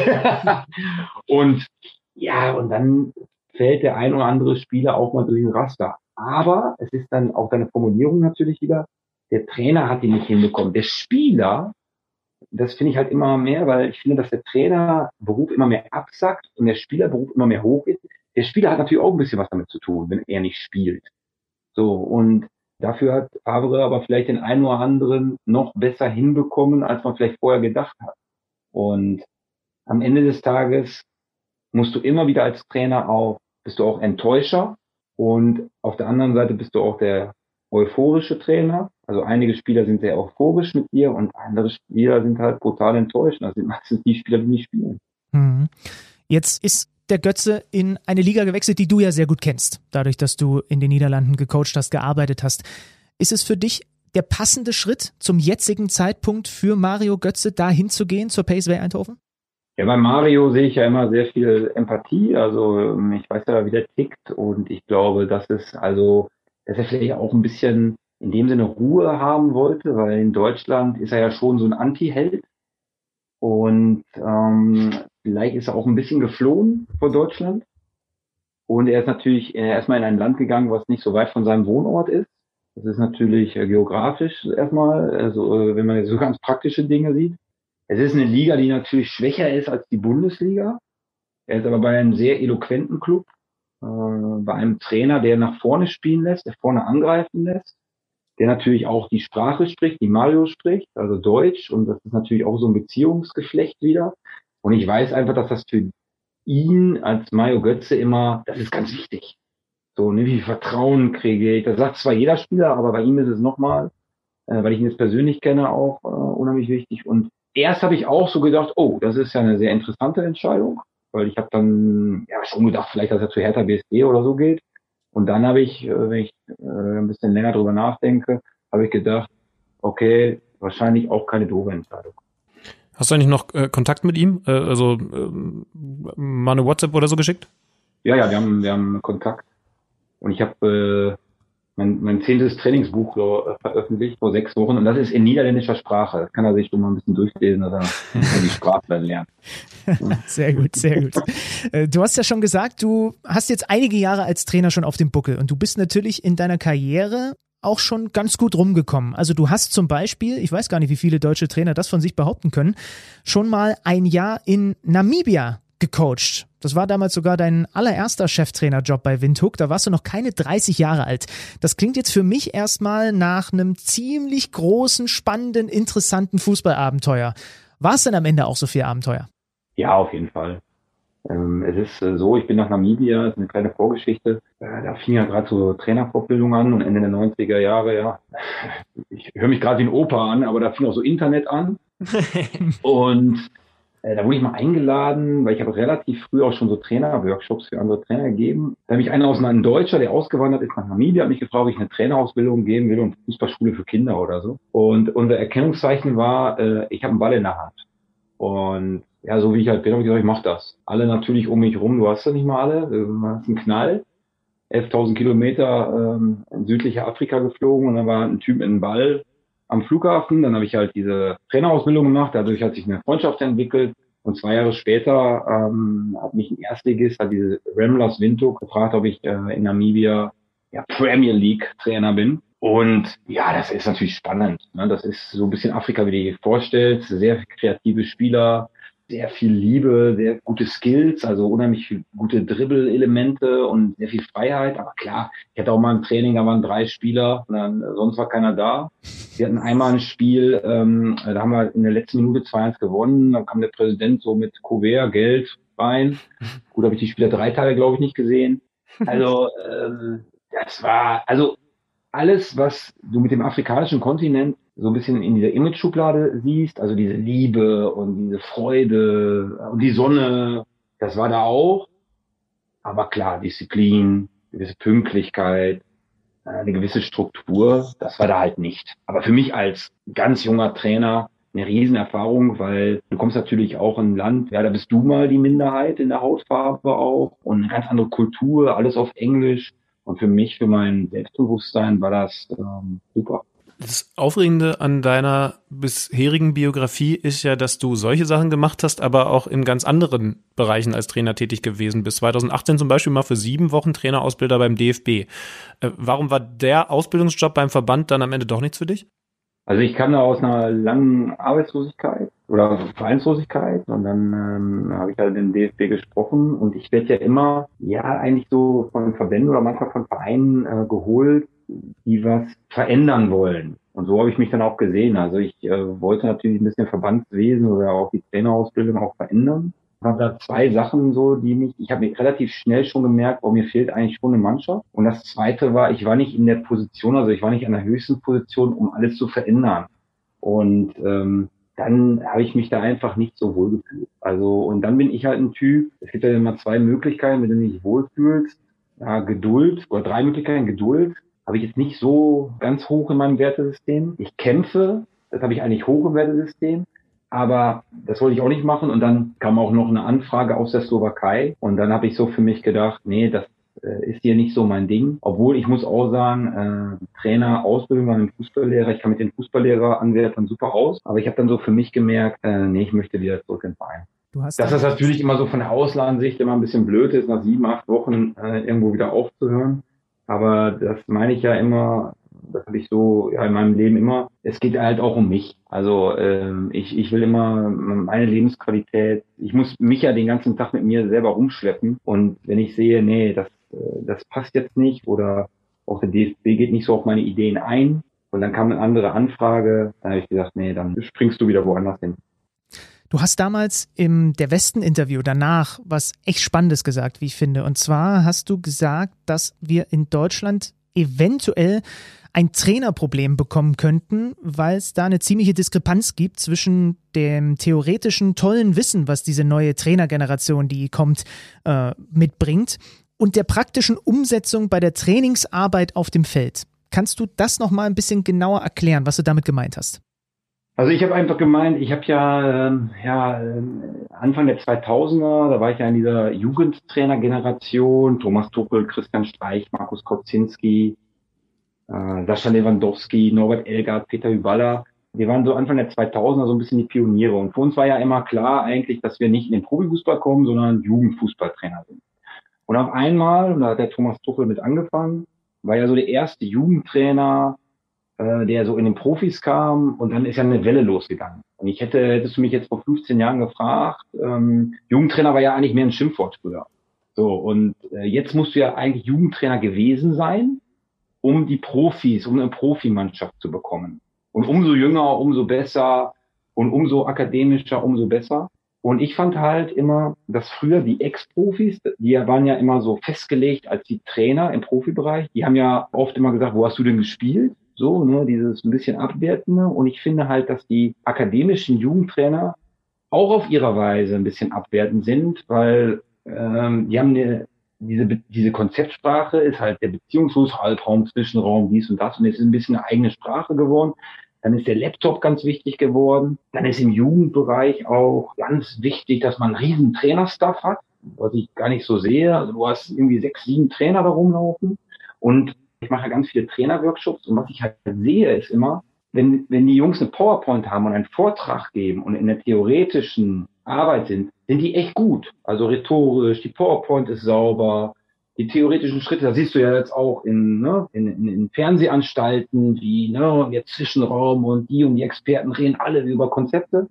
und ja, und dann fällt der ein oder andere Spieler auch mal durch den Raster. Aber es ist dann auch deine Formulierung natürlich wieder, der Trainer hat die nicht hinbekommen. Der Spieler, das finde ich halt immer mehr, weil ich finde, dass der Trainerberuf immer mehr absackt und der Spielerberuf immer mehr hoch ist. Der Spieler hat natürlich auch ein bisschen was damit zu tun, wenn er nicht spielt. So, und dafür hat Favre aber vielleicht den einen oder anderen noch besser hinbekommen, als man vielleicht vorher gedacht hat. Und am Ende des Tages musst du immer wieder als Trainer auch, bist du auch Enttäuscher und auf der anderen Seite bist du auch der euphorische Trainer. Also einige Spieler sind sehr euphorisch mit dir und andere Spieler sind halt brutal enttäuscht. Das sind meistens die Spieler, die nicht spielen. Mhm. Jetzt ist der Götze in eine Liga gewechselt, die du ja sehr gut kennst, dadurch, dass du in den Niederlanden gecoacht hast, gearbeitet hast. Ist es für dich der passende Schritt zum jetzigen Zeitpunkt für Mario Götze, da hinzugehen zur Paceway Eindhoven? Ja, bei Mario sehe ich ja immer sehr viel Empathie. Also ähm, ich weiß ja, wie der tickt und ich glaube, dass es also, dass er vielleicht auch ein bisschen in dem Sinne Ruhe haben wollte, weil in Deutschland ist er ja schon so ein Anti-Held und ähm, vielleicht ist er auch ein bisschen geflohen vor Deutschland und er ist natürlich erstmal in ein Land gegangen, was nicht so weit von seinem Wohnort ist. Das ist natürlich äh, geografisch erstmal, also äh, wenn man so ganz praktische Dinge sieht. Es ist eine Liga, die natürlich schwächer ist als die Bundesliga. Er ist aber bei einem sehr eloquenten Club, bei einem Trainer, der nach vorne spielen lässt, der vorne angreifen lässt, der natürlich auch die Sprache spricht, die Mario spricht, also Deutsch. Und das ist natürlich auch so ein Beziehungsgeflecht wieder. Und ich weiß einfach, dass das für ihn als Mario Götze immer, das ist ganz wichtig. So, ne, wie Vertrauen kriege ich. Das sagt zwar jeder Spieler, aber bei ihm ist es nochmal, äh, weil ich ihn jetzt persönlich kenne, auch äh, unheimlich wichtig. Und erst habe ich auch so gedacht, oh, das ist ja eine sehr interessante Entscheidung, weil ich habe dann ja schon gedacht, vielleicht, dass er zu Hertha BSD oder so geht. Und dann habe ich, äh, wenn ich äh, ein bisschen länger drüber nachdenke, habe ich gedacht, okay, wahrscheinlich auch keine doofe Entscheidung. Hast du eigentlich noch äh, Kontakt mit ihm? Äh, also äh, mal eine WhatsApp oder so geschickt? Ja, ja, wir haben, wir haben Kontakt. Und ich habe äh, mein, mein zehntes Trainingsbuch äh, veröffentlicht vor sechs Wochen und das ist in niederländischer Sprache. Das kann er sich schon mal ein bisschen durchlesen, dass er <laughs> die Sprache lernt. <laughs> sehr gut, sehr gut. Äh, du hast ja schon gesagt, du hast jetzt einige Jahre als Trainer schon auf dem Buckel und du bist natürlich in deiner Karriere auch schon ganz gut rumgekommen. Also du hast zum Beispiel, ich weiß gar nicht, wie viele deutsche Trainer das von sich behaupten können, schon mal ein Jahr in Namibia gecoacht. Das war damals sogar dein allererster Cheftrainerjob bei Windhoek. Da warst du noch keine 30 Jahre alt. Das klingt jetzt für mich erstmal nach einem ziemlich großen, spannenden, interessanten Fußballabenteuer. War es denn am Ende auch so viel Abenteuer? Ja, auf jeden Fall. Ähm, es ist äh, so, ich bin nach Namibia, das ist eine kleine Vorgeschichte. Äh, da fing ja gerade so Trainerfortbildung an und Ende der 90er Jahre, ja. <laughs> Ich höre mich gerade wie ein Opa an, aber da fing auch so Internet an. <laughs> und da wurde ich mal eingeladen, weil ich habe relativ früh auch schon so Trainer-Workshops für andere Trainer gegeben. Da hat mich einer aus einem Deutscher, der ausgewandert ist nach Namibia, hat mich gefragt, ob ich eine Trainerausbildung geben will und Fußballschule für Kinder oder so. Und unser Erkennungszeichen war, äh, ich habe einen Ball in der Hand. Und ja, so wie ich halt bin, habe ich gesagt, ich mach das. Alle natürlich um mich rum, du hast ja nicht mal alle, du hast einen Knall. 11.000 Kilometer ähm, in südliche Afrika geflogen und dann war ein Typ mit einem Ball am Flughafen. Dann habe ich halt diese Trainerausbildung gemacht. Dadurch hat sich eine Freundschaft entwickelt. Und zwei Jahre später ähm, hat mich ein Erstligist, hat diese Ramblers Windhoek gefragt, ob ich äh, in Namibia ja, Premier League Trainer bin. Und ja, das ist natürlich spannend. Ne? Das ist so ein bisschen Afrika, wie du dir vorstellst. Sehr kreative Spieler, sehr viel Liebe, sehr gute Skills, also unheimlich gute Dribbel-Elemente und sehr viel Freiheit. Aber klar, ich hatte auch mal ein Training, da waren drei Spieler, dann, sonst war keiner da. Wir hatten einmal ein Spiel, ähm, da haben wir in der letzten Minute 2-1 gewonnen. Dann kam der Präsident so mit Kuvert, Geld rein. Gut, habe ich die Spieler drei Tage, glaube ich, nicht gesehen. Also ähm, das war, also alles, was du mit dem afrikanischen Kontinent so ein bisschen in dieser Image-Schublade siehst, also diese Liebe und diese Freude und die Sonne, das war da auch. Aber klar, Disziplin, gewisse Pünktlichkeit, äh, eine gewisse Struktur, das war da halt nicht. Aber für mich als ganz junger Trainer eine Riesenerfahrung, weil du kommst natürlich auch in ein Land, ja, da bist du mal die Minderheit in der Hautfarbe auch und eine ganz andere Kultur, alles auf Englisch. Und für mich, für mein Selbstbewusstsein war das ähm, super. Das Aufregende an deiner bisherigen Biografie ist ja, dass du solche Sachen gemacht hast, aber auch in ganz anderen Bereichen als Trainer tätig gewesen bist. 2018 zum Beispiel mal für sieben Wochen Trainerausbilder beim DFB. Äh, warum war der Ausbildungsjob beim Verband dann am Ende doch nichts für dich? Also ich kam da aus einer langen Arbeitslosigkeit oder Vereinslosigkeit und dann ähm, habe ich halt im DFB gesprochen und ich werde ja immer, ja eigentlich so von Verbänden oder manchmal von Vereinen äh, geholt, die was verändern wollen. Und so habe ich mich dann auch gesehen. Also ich äh, wollte natürlich ein bisschen Verbandswesen oder auch die Trainerausbildung auch verändern. Habe da zwei Sachen so, die mich, ich habe mich relativ schnell schon gemerkt, oh, mir fehlt eigentlich schon eine Mannschaft. Und das zweite war, ich war nicht in der Position, also ich war nicht an der höchsten Position, um alles zu verändern. Und ähm, dann habe ich mich da einfach nicht so wohl gefühlt. Also, und dann bin ich halt ein Typ, es gibt ja immer zwei Möglichkeiten, denen du dich wohlfühlst. Ja, Geduld, oder drei Möglichkeiten, Geduld, habe ich jetzt nicht so ganz hoch in meinem Wertesystem. Ich kämpfe, das habe ich eigentlich hoch im Wertesystem. Aber das wollte ich auch nicht machen. Und dann kam auch noch eine Anfrage aus der Slowakei. Und dann habe ich so für mich gedacht, nee, das äh, ist hier nicht so mein Ding. Obwohl ich muss auch sagen, äh, Trainer, Ausbildung an einem Fußballlehrer, ich kann mit den Fußballlehrer-Anwärtern super aus. Aber ich habe dann so für mich gemerkt, äh, nee, ich möchte wieder zurück in den Verein. Du hast Dass das natürlich immer so von der Auslandsicht immer ein bisschen blöd ist, nach sieben, acht Wochen äh, irgendwo wieder aufzuhören. Aber das meine ich ja immer, das habe ich so ja, in meinem Leben immer. Es geht halt auch um mich. Also ähm, ich, ich will immer meine Lebensqualität, ich muss mich ja den ganzen Tag mit mir selber rumschleppen. Und wenn ich sehe, nee, das, äh, das passt jetzt nicht oder auch der DFB geht nicht so auf meine Ideen ein, und dann kam eine andere Anfrage, dann habe ich gesagt, nee, dann springst du wieder woanders hin. Du hast damals im Der Westen-Interview danach was echt Spannendes gesagt, wie ich finde. Und zwar hast du gesagt, dass wir in Deutschland eventuell ein Trainerproblem bekommen könnten, weil es da eine ziemliche Diskrepanz gibt zwischen dem theoretischen tollen Wissen, was diese neue Trainergeneration, die kommt, äh, mitbringt, und der praktischen Umsetzung bei der Trainingsarbeit auf dem Feld. Kannst du das noch mal ein bisschen genauer erklären, was du damit gemeint hast? Also ich habe einfach gemeint, ich habe ja, ähm, ja ähm, Anfang der 2000er, da war ich ja in dieser Jugendtrainergeneration, Thomas Tuchel, Christian Streich, Markus Kocinski, äh, Sascha Lewandowski, Norbert Elgard, Peter Hyballa. Wir waren so Anfang der 2000er so ein bisschen die Pioniere. Und für uns war ja immer klar eigentlich, dass wir nicht in den Profifußball kommen, sondern Jugendfußballtrainer sind. Und auf einmal, und da hat der Thomas Tuchel mit angefangen, war ja so der erste Jugendtrainer, äh, der so in den Profis kam und dann ist ja eine Welle losgegangen. Und ich hätte, hättest du mich jetzt vor 15 Jahren gefragt, ähm, Jugendtrainer war ja eigentlich mehr ein Schimpfwort früher. So, und äh, jetzt musst du ja eigentlich Jugendtrainer gewesen sein, um die Profis, um eine Profimannschaft zu bekommen. Und umso jünger, umso besser und umso akademischer, umso besser. Und ich fand halt immer, dass früher die Ex-Profis, die waren ja immer so festgelegt als die Trainer im Profibereich, die haben ja oft immer gesagt, wo hast du denn gespielt? So, ne, dieses ein bisschen abwertende. Und ich finde halt, dass die akademischen Jugendtrainer auch auf ihrer Weise ein bisschen abwertend sind, weil ähm, die haben eine, diese, diese Konzeptsprache ist halt der beziehungslos Halbraum, Zwischenraum, dies und das. Und es ist ein bisschen eine eigene Sprache geworden. Dann ist der Laptop ganz wichtig geworden. Dann ist im Jugendbereich auch ganz wichtig, dass man einen riesen Trainerstaff hat, was ich gar nicht so sehe. Also du hast irgendwie sechs, sieben Trainer da rumlaufen. Und ich mache ganz viele Trainerworkshops und was ich halt sehe, ist immer, wenn, wenn die Jungs eine PowerPoint haben und einen Vortrag geben und in der theoretischen Arbeit sind, sind die echt gut. Also rhetorisch, die PowerPoint ist sauber, die theoretischen Schritte, da siehst du ja jetzt auch in, ne, in, in, in Fernsehanstalten, wie ne, der Zwischenraum und die und die Experten reden alle über Konzepte.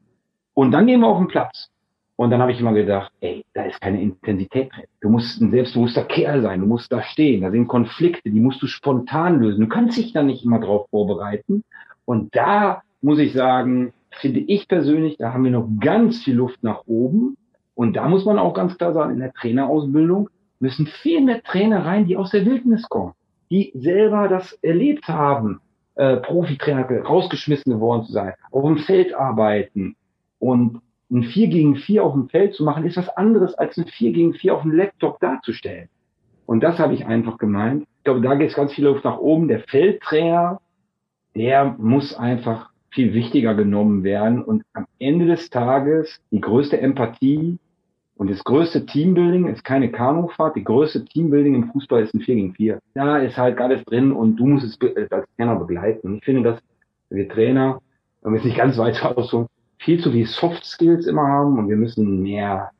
Und dann gehen wir auf den Platz. Und dann habe ich immer gedacht, ey, da ist keine Intensität drin. Du musst ein selbstbewusster Kerl sein, du musst da stehen, da sind Konflikte, die musst du spontan lösen. Du kannst dich da nicht immer drauf vorbereiten. Und da muss ich sagen, finde ich persönlich, da haben wir noch ganz viel Luft nach oben. Und da muss man auch ganz klar sagen, in der Trainerausbildung müssen viel mehr Trainer rein, die aus der Wildnis kommen, die selber das erlebt haben, äh, Profitrainer rausgeschmissen geworden zu sein, auf dem Feld arbeiten und ein 4 gegen 4 auf dem Feld zu machen, ist was anderes als ein 4 gegen 4 auf dem Laptop darzustellen. Und das habe ich einfach gemeint. Ich glaube, da geht es ganz viel Luft nach oben. Der Feldtrainer, der muss einfach viel wichtiger genommen werden. Und am Ende des Tages die größte Empathie und das größte Teambuilding ist keine Kanufahrt. Die größte Teambuilding im Fußball ist ein 4 gegen 4. Da ist halt alles drin und du musst es als Trainer begleiten. Und ich finde, das wir Trainer, wenn wir es nicht ganz weit <laughs> aussuchen, viel zu viel Soft Skills immer haben und wir müssen mehr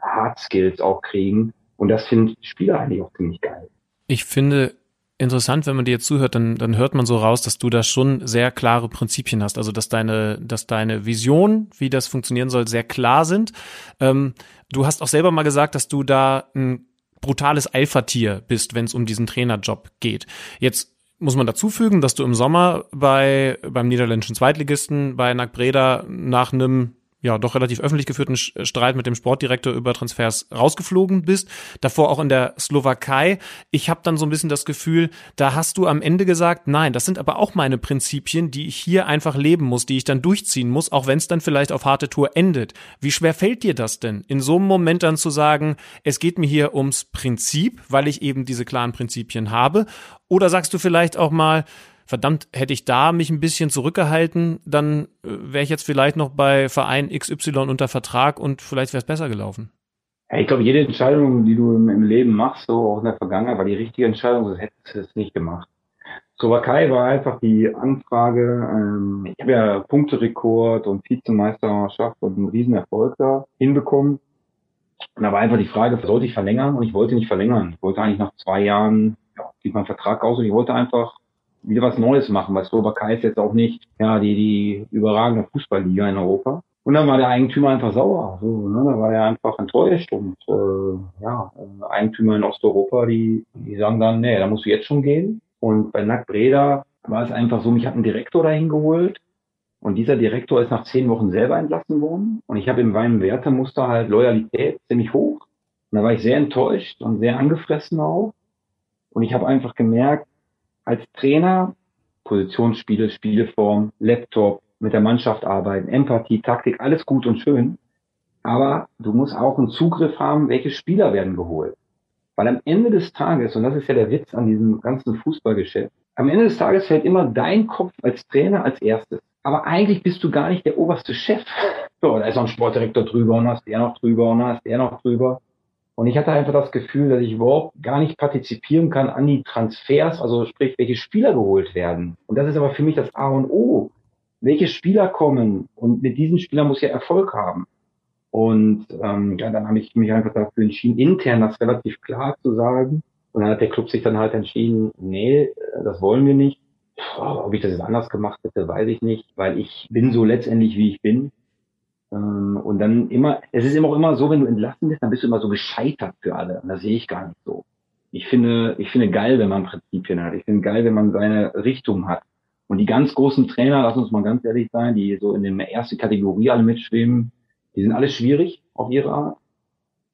Hard Skills auch kriegen. Und das finden Spieler eigentlich auch ziemlich geil. Ich finde interessant, wenn man dir jetzt zuhört, dann, dann hört man so raus, dass du da schon sehr klare Prinzipien hast. Also dass deine, dass deine Vision, wie das funktionieren soll, sehr klar sind. Ähm, du hast auch selber mal gesagt, dass du da ein brutales Alpha-Tier bist, wenn es um diesen Trainerjob geht. Jetzt muss man dazu fügen, dass du im Sommer bei beim niederländischen Zweitligisten bei Nack Breda nach einem ja doch relativ öffentlich geführten äh, Streit mit dem Sportdirektor über Transfers rausgeflogen bist. Davor auch in der Slowakei. Ich habe dann so ein bisschen das Gefühl, da hast du am Ende gesagt, nein, das sind aber auch meine Prinzipien, die ich hier einfach leben muss, die ich dann durchziehen muss, auch wenn es dann vielleicht auf harte Tour endet. Wie schwer fällt dir das denn, in so einem Moment dann zu sagen, es geht mir hier ums Prinzip, weil ich eben diese klaren Prinzipien habe? Oder sagst du vielleicht auch mal, verdammt, hätte ich da mich ein bisschen zurückgehalten, dann äh, wäre ich jetzt vielleicht noch bei Verein XY unter Vertrag und vielleicht wäre es besser gelaufen. Ja, ich glaube, jede Entscheidung, die du im, im, Leben machst, so auch in der Vergangenheit, war die richtige Entscheidung, sonst hättest du es nicht gemacht. Slowakei war einfach die Anfrage, ähm, ich habe ja Punkterekord und Vizemeisterschaft und einen Riesenerfolg da hinbekommen. Und da war einfach die Frage, sollte ich verlängern? Und ich wollte nicht verlängern. Ich wollte eigentlich nach zwei Jahren, ja, sieht mein Vertrag aus und ich wollte einfach wieder was Neues machen, weil Slowakei ist jetzt auch nicht ja die, die überragende Fußballliga in Europa. Und dann war der Eigentümer einfach sauer. So, ne? Da war er einfach enttäuscht. Und äh, ja, Eigentümer in Osteuropa, die, die sagen dann, nee, da musst du jetzt schon gehen. Und bei Nack Breda war es einfach so, mich hat ein Direktor dahin geholt. Und dieser Direktor ist nach zehn Wochen selber entlassen worden. Und ich habe in meinem Wertemuster halt Loyalität ziemlich hoch. Und da war ich sehr enttäuscht und sehr angefressen auch. Und ich habe einfach gemerkt, als Trainer Positionsspiele, Spieleform, Laptop, mit der Mannschaft arbeiten, Empathie, Taktik, alles gut und schön. Aber du musst auch einen Zugriff haben, welche Spieler werden geholt. Weil am Ende des Tages, und das ist ja der Witz an diesem ganzen Fußballgeschäft, am Ende des Tages fällt immer dein Kopf als Trainer als erstes. Aber eigentlich bist du gar nicht der oberste Chef. <laughs> So, da ist noch ein Sportdirektor drüber und hast der noch drüber und hast der noch drüber. Und ich hatte einfach das Gefühl, dass ich überhaupt gar nicht partizipieren kann an die Transfers, also sprich, welche Spieler geholt werden. Und das ist aber für mich das A und O. Welche Spieler kommen und mit diesen Spielern muss ich ja Erfolg haben. Und ähm, ja, dann habe ich mich einfach dafür entschieden, intern das relativ klar zu sagen. Und dann hat der Club sich dann halt entschieden, nee, das wollen wir nicht. Puh, ob ich das jetzt anders gemacht hätte, weiß ich nicht, weil ich bin so letztendlich, wie ich bin. Ähm, und dann immer, es ist immer auch immer so, wenn du entlassen bist, dann bist du immer so gescheitert für alle. Und das sehe ich gar nicht so. Ich finde, ich finde geil, wenn man Prinzipien hat. Ich finde geil, wenn man seine Richtung hat. Und die ganz großen Trainer, lass uns mal ganz ehrlich sein, die so in der ersten Kategorie alle mitschwimmen, die sind alle schwierig auf ihre Art.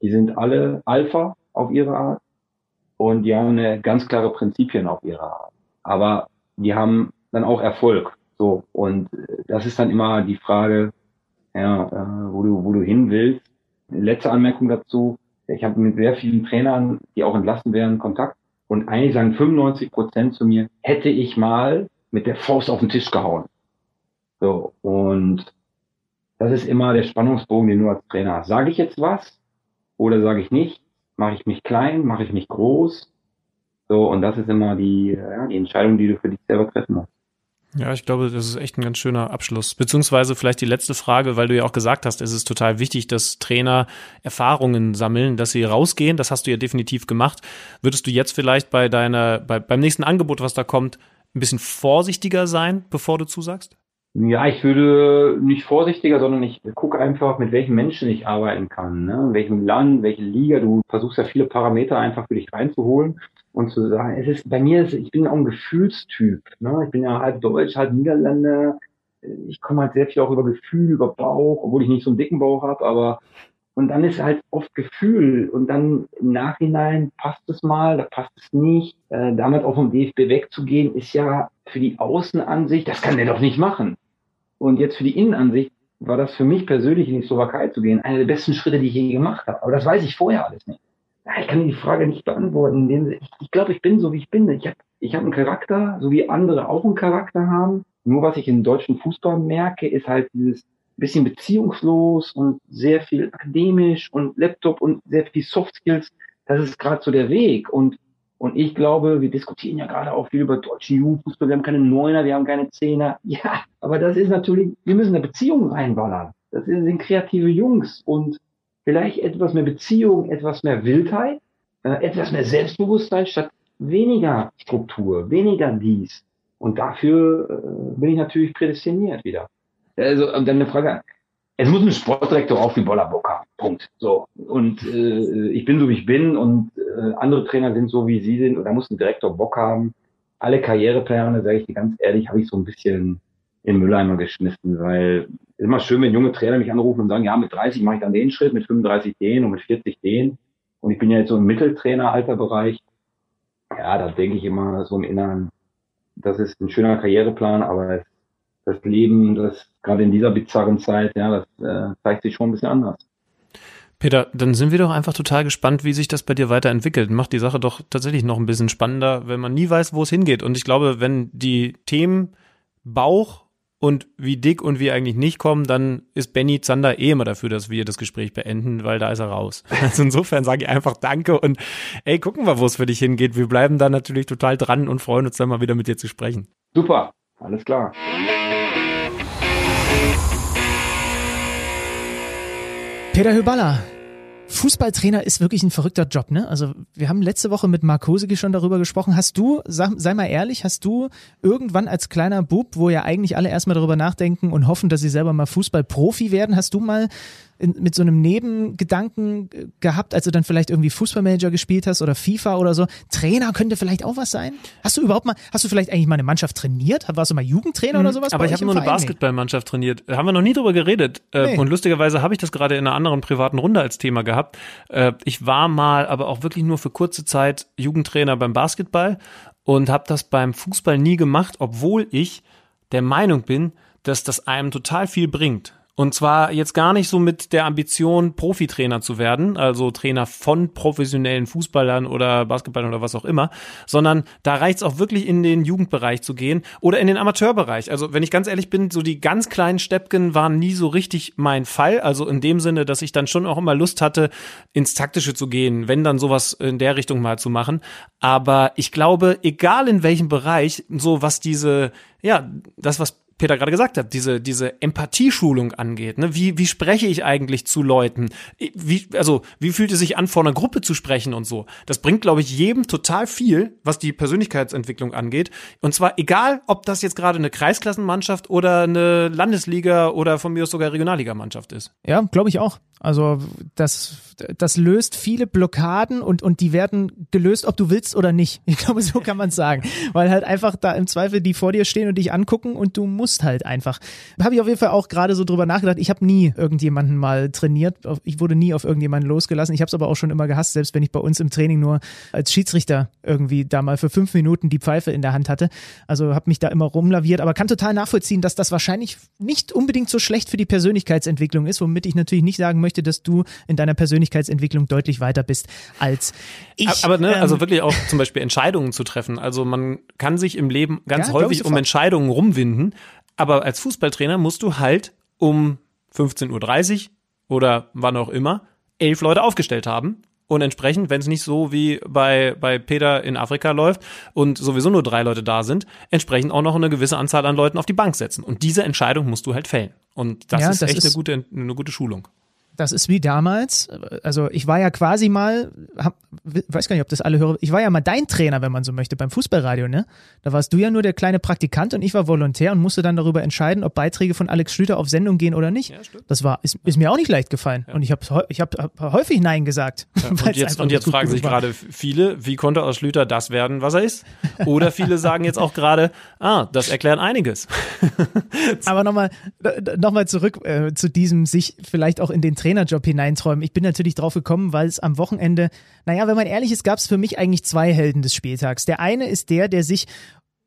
Die sind alle Alpha auf ihre Art. Und die haben eine ganz klare Prinzipien auf ihre Art. Aber die haben dann auch Erfolg. So. Und das ist dann immer die Frage, ja, äh, wo du, wo du hin willst. Letzte Anmerkung dazu. Ich habe mit sehr vielen Trainern, die auch entlassen werden, Kontakt. Und eigentlich sagen 95 Prozent zu mir, hätte ich mal mit der Faust auf den Tisch gehauen. So, und das ist immer der Spannungsbogen, den du als Trainer hast. Sage ich jetzt was oder sage ich nicht? Mache ich mich klein? Mache ich mich groß? So, und das ist immer die, ja, die Entscheidung, die du für dich selber treffen musst. Ja, ich glaube, das ist echt ein ganz schöner Abschluss. Beziehungsweise vielleicht die letzte Frage, weil du ja auch gesagt hast, es ist total wichtig, dass Trainer Erfahrungen sammeln, dass sie rausgehen. Das hast du ja definitiv gemacht. Würdest du jetzt vielleicht bei deiner, bei, beim nächsten Angebot, was da kommt, ein bisschen vorsichtiger sein, bevor du zusagst? Ja, ich würde nicht vorsichtiger, sondern ich gucke einfach, mit welchen Menschen ich arbeiten kann, ne? in welchem Land, welche Liga. Du versuchst ja viele Parameter einfach für dich reinzuholen und zu sagen, es ist bei mir, ich bin auch ein Gefühlstyp. Ne? Ich bin ja halb Deutsch, halb Niederländer. Ich komme halt sehr viel auch über Gefühl, über Bauch, obwohl ich nicht so einen dicken Bauch habe, aber und dann ist halt oft Gefühl und dann im Nachhinein passt es mal, da passt es nicht. Äh, damit auch vom DFB wegzugehen, ist ja für die Außenansicht, das kann der doch nicht machen. Und jetzt für die Innenansicht war das für mich persönlich in die Slowakei zu gehen, einer der besten Schritte, die ich je gemacht habe. Aber das weiß ich vorher alles nicht ich kann die Frage nicht beantworten. Ich, ich glaube, ich bin so, wie ich bin. Ich habe ich hab einen Charakter, so wie andere auch einen Charakter haben. Nur was ich im deutschen Fußball merke, ist halt dieses bisschen beziehungslos und sehr viel akademisch und Laptop und sehr viel Soft Skills. Das ist gerade so der Weg. Und Und ich glaube, wir diskutieren ja gerade auch viel über deutschen Jugendfußball. Wir haben keine Neuner, wir haben keine Zehner. <laughs> Ja, aber das ist natürlich, wir müssen eine Beziehung reinballern. Das sind kreative Jungs und vielleicht etwas mehr Beziehung, etwas mehr Wildheit, äh, etwas mehr Selbstbewusstsein statt weniger Struktur, weniger dies. Und dafür äh, bin ich natürlich prädestiniert wieder. Also, und dann eine Frage, es muss ein Sportdirektor auf wie Boller Bock haben. Punkt. So. Und äh, ich bin so, wie ich bin und äh, andere Trainer sind so, wie sie sind. Und da muss ein Direktor Bock haben. Alle Karrierepläne, sage ich dir ganz ehrlich, habe ich so ein bisschen in Mülleimer geschmissen, weil ist immer schön, wenn junge Trainer mich anrufen und sagen, ja, mit 30 mache ich dann den Schritt, mit 35 den und mit 40 den. Und ich bin ja jetzt so im Mitteltrainer-Alterbereich. Ja, da denke ich immer so im Inneren, das ist ein schöner Karriereplan, aber das Leben, das gerade in dieser bizarren Zeit, ja, das äh, zeigt sich schon ein bisschen anders. Peter, dann sind wir doch einfach total gespannt, wie sich das bei dir weiterentwickelt. Macht die Sache doch tatsächlich noch ein bisschen spannender, wenn man nie weiß, wo es hingeht. Und ich glaube, wenn die Themen Bauch und wie dick und wie eigentlich nicht kommen, dann ist Benny Zander eh immer dafür, dass wir das Gespräch beenden, weil da ist er raus. <laughs> Also insofern sage ich einfach Danke und ey, gucken wir, wo es für dich hingeht. Wir bleiben da natürlich total dran und freuen uns dann mal wieder mit dir zu sprechen. Super, alles klar. Peter Hüballa, Fußballtrainer ist wirklich ein verrückter Job, ne? Also wir haben letzte Woche mit Mark Hosege schon darüber gesprochen. Hast du, sag, sei mal ehrlich, hast du irgendwann als kleiner Bub, wo ja eigentlich alle erstmal darüber nachdenken und hoffen, dass sie selber mal Fußballprofi werden, hast du mal in, mit so einem Nebengedanken gehabt, als du dann vielleicht irgendwie Fußballmanager gespielt hast oder FIFA oder so? Trainer könnte vielleicht auch was sein? Hast du überhaupt mal, hast du vielleicht eigentlich mal eine Mannschaft trainiert? Warst du mal Jugendtrainer oder hm, sowas? Aber ich habe nur eine Basketballmannschaft trainiert. Haben wir noch nie drüber geredet. Äh, nee. Und lustigerweise habe ich das gerade in einer anderen privaten Runde als Thema gehabt. Äh, ich war mal, aber auch wirklich nur für kurze Zeit Jugendtrainer beim Basketball und habe das beim Fußball nie gemacht, obwohl ich der Meinung bin, dass das einem total viel bringt. Und zwar jetzt gar nicht so mit der Ambition, Profitrainer zu werden, also Trainer von professionellen Fußballern oder Basketballern oder was auch immer, sondern da reicht es auch wirklich in den Jugendbereich zu gehen oder in den Amateurbereich. Also wenn ich ganz ehrlich bin, so die ganz kleinen Steppken waren nie so richtig mein Fall. Also in dem Sinne, dass ich dann schon auch immer Lust hatte, ins Taktische zu gehen, wenn dann sowas in der Richtung mal zu machen. Aber ich glaube, egal in welchem Bereich, so was diese, ja, das, was Peter gerade gesagt hat, diese, diese Empathieschulung angeht. Ne? Wie, wie spreche ich eigentlich zu Leuten? Wie, also, wie fühlt es sich an, vor einer Gruppe zu sprechen und so? Das bringt, glaube ich, jedem total viel, was die Persönlichkeitsentwicklung angeht. Und zwar egal, ob das jetzt gerade eine Kreisklassenmannschaft oder eine Landesliga oder von mir aus sogar Regionalligamannschaft ist. Ja, glaube ich auch. Also das, das löst viele Blockaden und, und die werden gelöst, ob du willst oder nicht. <laughs> Ich glaube, so kann man es sagen. Weil halt einfach da im Zweifel die vor dir stehen und dich angucken und du musst halt einfach. Habe ich auf jeden Fall auch gerade so drüber nachgedacht. Ich habe nie irgendjemanden mal trainiert. Ich wurde nie auf irgendjemanden losgelassen. Ich habe es aber auch schon immer gehasst, selbst wenn ich bei uns im Training nur als Schiedsrichter irgendwie da mal für fünf Minuten die Pfeife in der Hand hatte. Also habe mich da immer rumlaviert, aber kann total nachvollziehen, dass das wahrscheinlich nicht unbedingt so schlecht für die Persönlichkeitsentwicklung ist, womit ich natürlich nicht sagen möchte, dass du in deiner Persönlichkeitsentwicklung deutlich weiter bist als ich. Aber ne, also ähm, also wirklich auch zum Beispiel Entscheidungen zu treffen. Also man kann sich im Leben ganz ja, häufig um Entscheidungen rumwinden, aber als Fußballtrainer musst du halt um 15.30 Uhr oder wann auch immer elf Leute aufgestellt haben und entsprechend, wenn es nicht so wie bei, bei Peter in Afrika läuft und sowieso nur drei Leute da sind, entsprechend auch noch eine gewisse Anzahl an Leuten auf die Bank setzen. Und diese Entscheidung musst du halt fällen. Und das ja, ist das echt ist, eine, gute, eine gute Schulung. Das ist wie damals. Also ich war ja quasi mal, hab, weiß gar nicht, ob das alle hören. Ich war ja mal dein Trainer, wenn man so möchte, beim Fußballradio, ne? Da warst du ja nur der kleine Praktikant und ich war Volontär und musste dann darüber entscheiden, ob Beiträge von Alex Schlüter auf Sendung gehen oder nicht. Ja. Das war, ist, ist mir auch nicht leicht gefallen. Ja. Und ich habe ich hab, hab häufig Nein gesagt. Ja, <laughs> und jetzt, und jetzt fragen sich gerade viele, wie konnte aus Schlüter das werden, was er ist? Oder viele sagen jetzt auch gerade, ah, das erklärt einiges. <laughs> Aber nochmal noch mal zurück äh, zu diesem sich vielleicht auch in den Trainerjob hineinträumen. Ich bin natürlich drauf gekommen, weil es am Wochenende, naja, wenn man ehrlich ist, gab es für mich eigentlich zwei Helden des Spieltags. Der eine ist der, der sich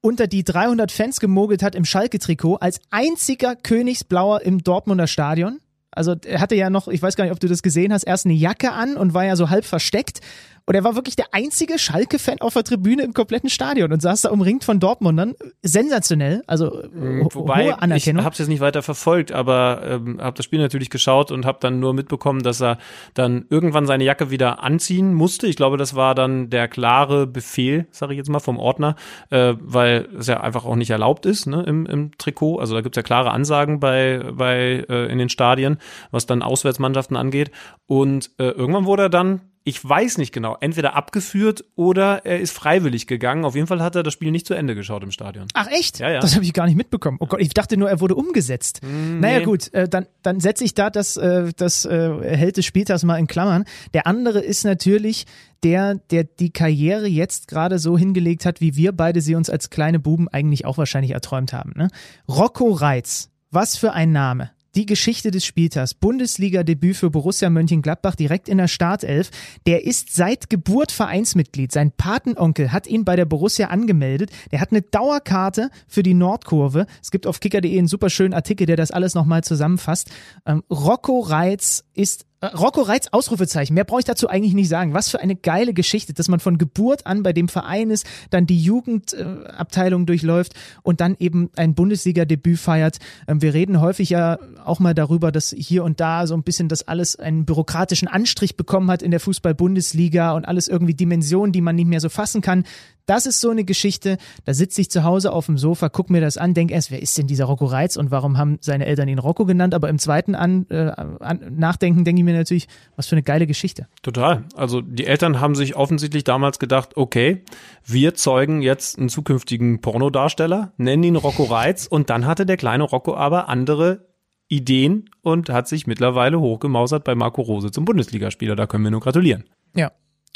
unter die 300 Fans gemogelt hat im Schalke-Trikot als einziger Königsblauer im Dortmunder Stadion. Also er hatte ja noch, ich weiß gar nicht, ob du das gesehen hast, erst eine Jacke an und war ja so halb versteckt Und er war wirklich der einzige Schalke-Fan auf der Tribüne im kompletten Stadion und saß da umringt von Dortmundern. Sensationell, also mhm, Wobei, hohe Anerkennung. Ich habe es jetzt nicht weiter verfolgt, aber ähm, habe das Spiel natürlich geschaut und habe dann nur mitbekommen, dass er dann irgendwann seine Jacke wieder anziehen musste. Ich glaube, das war dann der klare Befehl, sage ich jetzt mal, vom Ordner, äh, weil es ja einfach auch nicht erlaubt ist ne, im, im Trikot. Also da gibt's ja klare Ansagen bei, bei äh, in den Stadien, was dann Auswärtsmannschaften angeht. Und äh, irgendwann wurde er dann ich weiß nicht genau, entweder abgeführt oder er ist freiwillig gegangen. Auf jeden Fall hat er das Spiel nicht zu Ende geschaut im Stadion. Ach echt? Ja, ja. Das habe ich gar nicht mitbekommen. Oh Gott, ich dachte nur, er wurde umgesetzt. Mm, naja nee. gut, äh, dann, dann setze ich da das, äh, das äh, Held des Spieltags mal in Klammern. Der andere ist natürlich der, der die Karriere jetzt gerade so hingelegt hat, wie wir beide sie uns als kleine Buben eigentlich auch wahrscheinlich erträumt haben. Ne? Rocco Reitz, was für ein Name die Geschichte des Spieltags. Bundesliga-Debüt für Borussia Mönchengladbach direkt in der Startelf. Der ist seit Geburt Vereinsmitglied. Sein Patenonkel hat ihn bei der Borussia angemeldet. Der hat eine Dauerkarte für die Nordkurve. Es gibt auf kicker.de einen super schönen Artikel, der das alles nochmal zusammenfasst. Ähm, Rocco Reitz ist Rocco Reitz, Ausrufezeichen. Mehr brauche ich dazu eigentlich nicht sagen. Was für eine geile Geschichte, dass man von Geburt an bei dem Verein ist, dann die Jugendabteilung durchläuft und dann eben ein Bundesliga-Debüt feiert. Ähm, wir reden häufig ja auch mal darüber, dass hier und da so ein bisschen das alles einen bürokratischen Anstrich bekommen hat in der Fußball-Bundesliga und alles irgendwie Dimensionen, die man nicht mehr so fassen kann. Das ist so eine Geschichte, da sitze ich zu Hause auf dem Sofa, guck mir das an, denk erst, wer ist denn dieser Rocco Reitz und warum haben seine Eltern ihn Rocco genannt? Aber im zweiten an, äh, an Nachdenken denke ich mir natürlich, was für eine geile Geschichte. Total. Also die Eltern haben sich offensichtlich damals gedacht, okay, wir zeugen jetzt einen zukünftigen Pornodarsteller, nennen ihn Rocco Reitz und dann hatte der kleine Rocco aber andere Ideen und hat sich mittlerweile hochgemausert bei Marco Rose zum Bundesligaspieler. Da können wir nur gratulieren. Ja,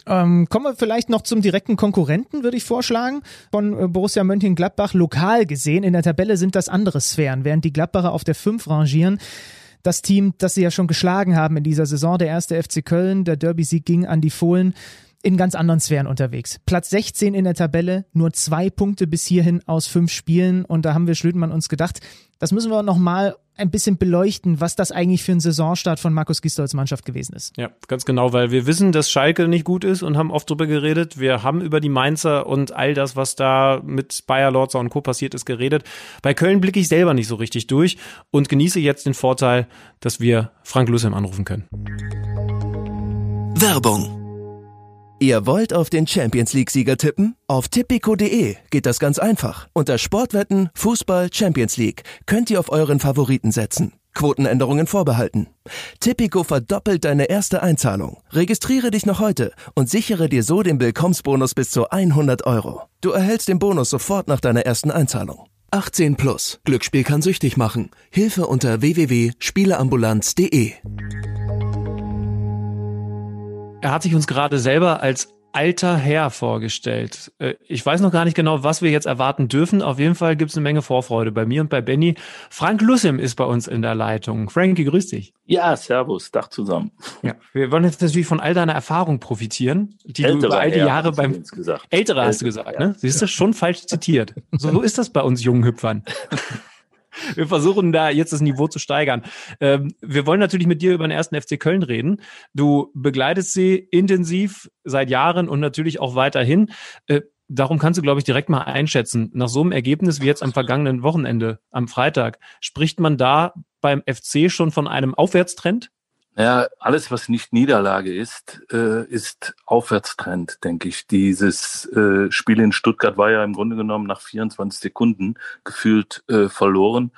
ähm, kommen wir vielleicht noch zum direkten Konkurrenten, würde ich vorschlagen, von äh, Borussia Mönchengladbach. Lokal gesehen, in der Tabelle sind das andere Sphären, während die Gladbacher auf der 5 rangieren. Das Team, das sie ja schon geschlagen haben in dieser Saison, der erste FC Köln, der Derby-Sieg ging an die Fohlen in ganz anderen Sphären unterwegs. Platz 16 in der Tabelle, nur zwei Punkte bis hierhin aus fünf Spielen. Und da haben wir Schlütenmann uns gedacht, das müssen wir nochmal ein bisschen beleuchten, was das eigentlich für ein Saisonstart von Markus Gistolz Mannschaft gewesen ist. Ja, ganz genau, weil wir wissen, dass Schalke nicht gut ist und haben oft drüber geredet. Wir haben über die Mainzer und all das, was da mit Bayer Lorzer und Co. passiert ist, geredet. Bei Köln blicke ich selber nicht so richtig durch und genieße jetzt den Vorteil, dass wir Frank Lussem anrufen können. Werbung Ihr wollt auf den Champions League-Sieger tippen? Auf tipico.de geht das ganz einfach. Unter Sportwetten, Fußball, Champions League könnt ihr auf euren Favoriten setzen. Quotenänderungen vorbehalten. Tipico verdoppelt deine erste Einzahlung. Registriere dich noch heute und sichere dir so den Willkommensbonus bis zu 100 Euro. Du erhältst den Bonus sofort nach deiner ersten Einzahlung. 18 plus. Glücksspiel kann süchtig machen. Hilfe unter www.spieleambulanz.de. Er hat sich uns gerade selber als alter Herr vorgestellt. Äh, ich weiß noch gar nicht genau, was wir jetzt erwarten dürfen. Auf jeden Fall gibt es eine Menge Vorfreude bei mir und bei Benny. Frank Lussim ist bei uns in der Leitung. Frankie, grüß dich. Ja, servus, Dach zusammen. Ja, wir wollen jetzt natürlich von all deiner Erfahrung profitieren, die Ältere du über all die Jahre beim gesagt. Ältere hast du gesagt, ne? Siehst du, schon falsch zitiert. So ist das bei uns jungen Hüpfern. <laughs> <laughs> wir versuchen da jetzt das Niveau zu steigern. Ähm, wir wollen natürlich mit dir über den ersten FC Köln reden. Du begleitest sie intensiv seit Jahren und natürlich auch weiterhin. Äh, darum kannst du, glaube ich, direkt mal einschätzen. Nach so einem Ergebnis wie jetzt am vergangenen Wochenende, am Freitag, spricht man da beim FC schon von einem Aufwärtstrend? Ja, alles, was nicht Niederlage ist, äh, ist Aufwärtstrend, denke ich. Dieses äh, Spiel in Stuttgart war ja im Grunde genommen nach 24 Sekunden gefühlt äh, verloren.